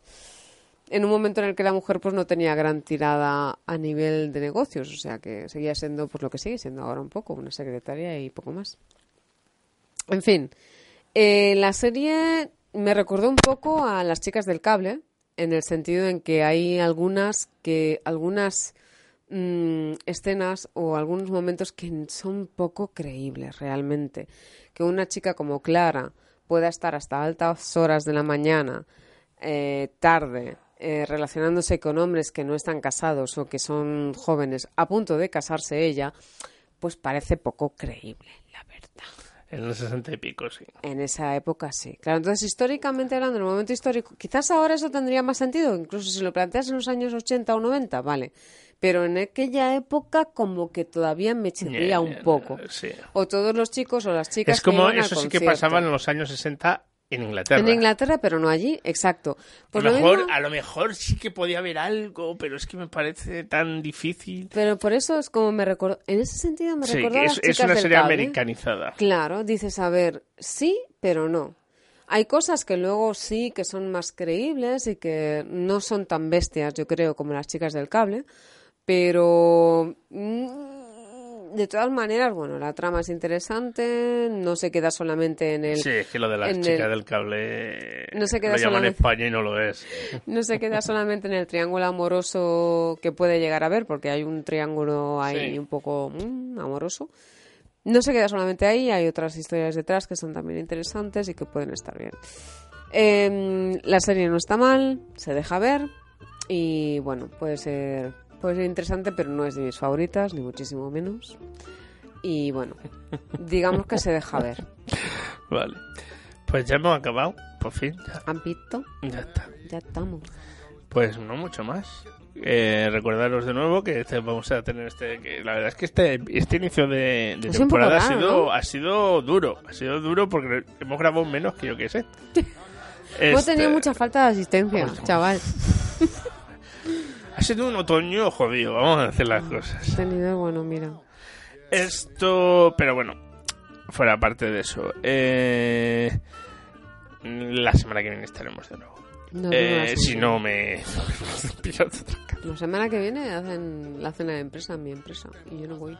Speaker 2: En un momento en el que la mujer pues no tenía gran tirada a nivel de negocios, o sea que seguía siendo pues lo que sigue siendo ahora un poco, una secretaria y poco más. En fin, la serie me recordó un poco a las chicas del cable, en el sentido en que hay algunas que algunas mm, escenas o algunos momentos que son poco creíbles realmente. Que una chica como Clara pueda estar hasta altas horas de la mañana, eh, tarde, eh, relacionándose con hombres que no están casados o que son jóvenes a punto de casarse ella, pues parece poco creíble.
Speaker 1: En los sesenta y pico, sí.
Speaker 2: En esa época sí. Claro, entonces históricamente hablando, en el momento histórico, quizás ahora eso tendría más sentido, incluso si lo planteas en los años 80 o 90, vale. Pero en aquella época como que todavía me chirría un
Speaker 1: ya,
Speaker 2: poco.
Speaker 1: sí.
Speaker 2: O todos los chicos o las chicas
Speaker 1: Es como,
Speaker 2: que
Speaker 1: eso sí que pasaba en los años 60 en Inglaterra.
Speaker 2: En Inglaterra, pero no allí, exacto. Pues
Speaker 1: a,
Speaker 2: lo
Speaker 1: mejor,
Speaker 2: mismo-
Speaker 1: a lo mejor sí que podía haber algo, pero es que me parece tan difícil.
Speaker 2: pero por eso es como me recuerdo, en ese sentido me
Speaker 1: Sí,
Speaker 2: recordó a
Speaker 1: que
Speaker 2: las
Speaker 1: es, es una serie
Speaker 2: cable.
Speaker 1: americanizada.
Speaker 2: Claro, dices, a ver, sí, pero no. Hay cosas que luego sí que son más creíbles y que no son tan bestias, yo creo, como las chicas del cable, pero mm, de todas maneras, bueno, la trama es interesante, no se queda solamente en el
Speaker 1: Sí, es que lo de las chicas
Speaker 2: el-
Speaker 1: del cable
Speaker 2: No se queda
Speaker 1: lo llaman España y no lo es.
Speaker 2: no se queda solamente en el triángulo amoroso que puede llegar a ver, porque hay un triángulo ahí
Speaker 1: Sí.
Speaker 2: un poco mm, amoroso. No se queda solamente ahí, hay otras historias detrás que son también interesantes y que pueden estar bien. Em, la serie no está mal, se deja ver y bueno, puede ser, puede ser interesante, pero no es de mis favoritas, ni muchísimo menos. Y bueno, digamos que se deja ver.
Speaker 1: Vale. Pues ya hemos acabado, por fin. Ya,
Speaker 2: ¿Han visto?
Speaker 1: ya está.
Speaker 2: Ya estamos.
Speaker 1: Pues no mucho más. Eh, recordaros de nuevo que este- vamos a tener este. Que la verdad es que este, este inicio de, de temporada ha
Speaker 2: raro,
Speaker 1: sido,
Speaker 2: ¿no?
Speaker 1: ha sido duro. Ha sido duro porque hemos grabado menos que yo que sé.
Speaker 2: Hemos
Speaker 1: Este,
Speaker 2: tenido mucha falta de asistencia, chaval.
Speaker 1: Ha sido un otoño jodido, vamos a hacer las cosas.
Speaker 2: He tenido, bueno, mira.
Speaker 1: Esto, pero bueno, fuera parte de eso. Eh, la semana que viene estaremos de nuevo.
Speaker 2: Nos
Speaker 1: Eh, si no me... cara.
Speaker 2: La semana que viene hacen la cena de empresa en mi empresa y yo no voy.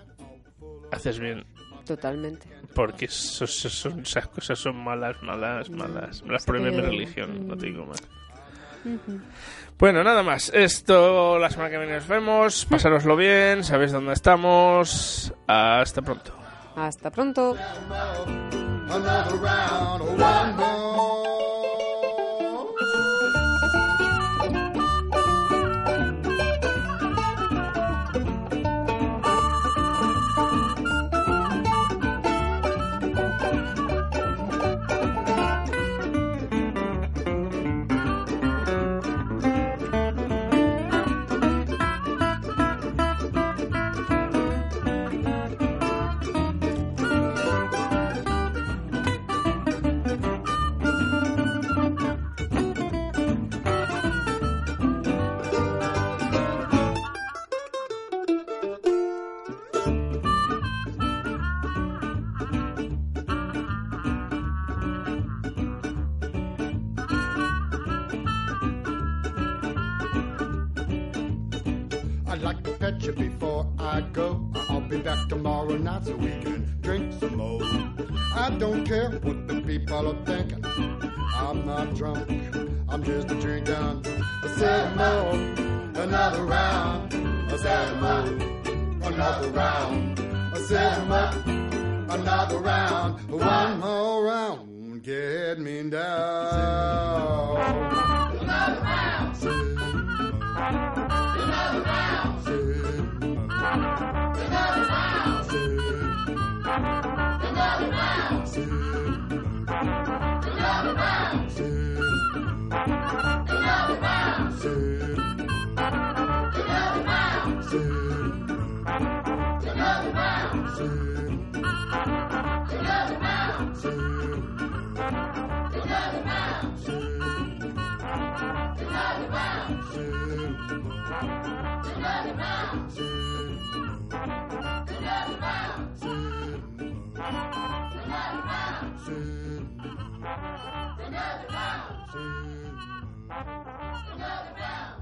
Speaker 1: Haces bien.
Speaker 2: Totalmente.
Speaker 1: Porque eso- eso esas cosas son malas, malas, malas. Me las prohíbe mi religión, no te digo más. Bueno, nada más. Esto la semana que viene nos vemos. Pasároslo bien, sabéis dónde estamos. Hasta pronto.
Speaker 2: Hasta pronto.
Speaker 16: Care what the people are thinking. I'm not drunk, I'm just a drinking. I said more, another round. I another round. Another round. One more round. get me down. Another round. Another round.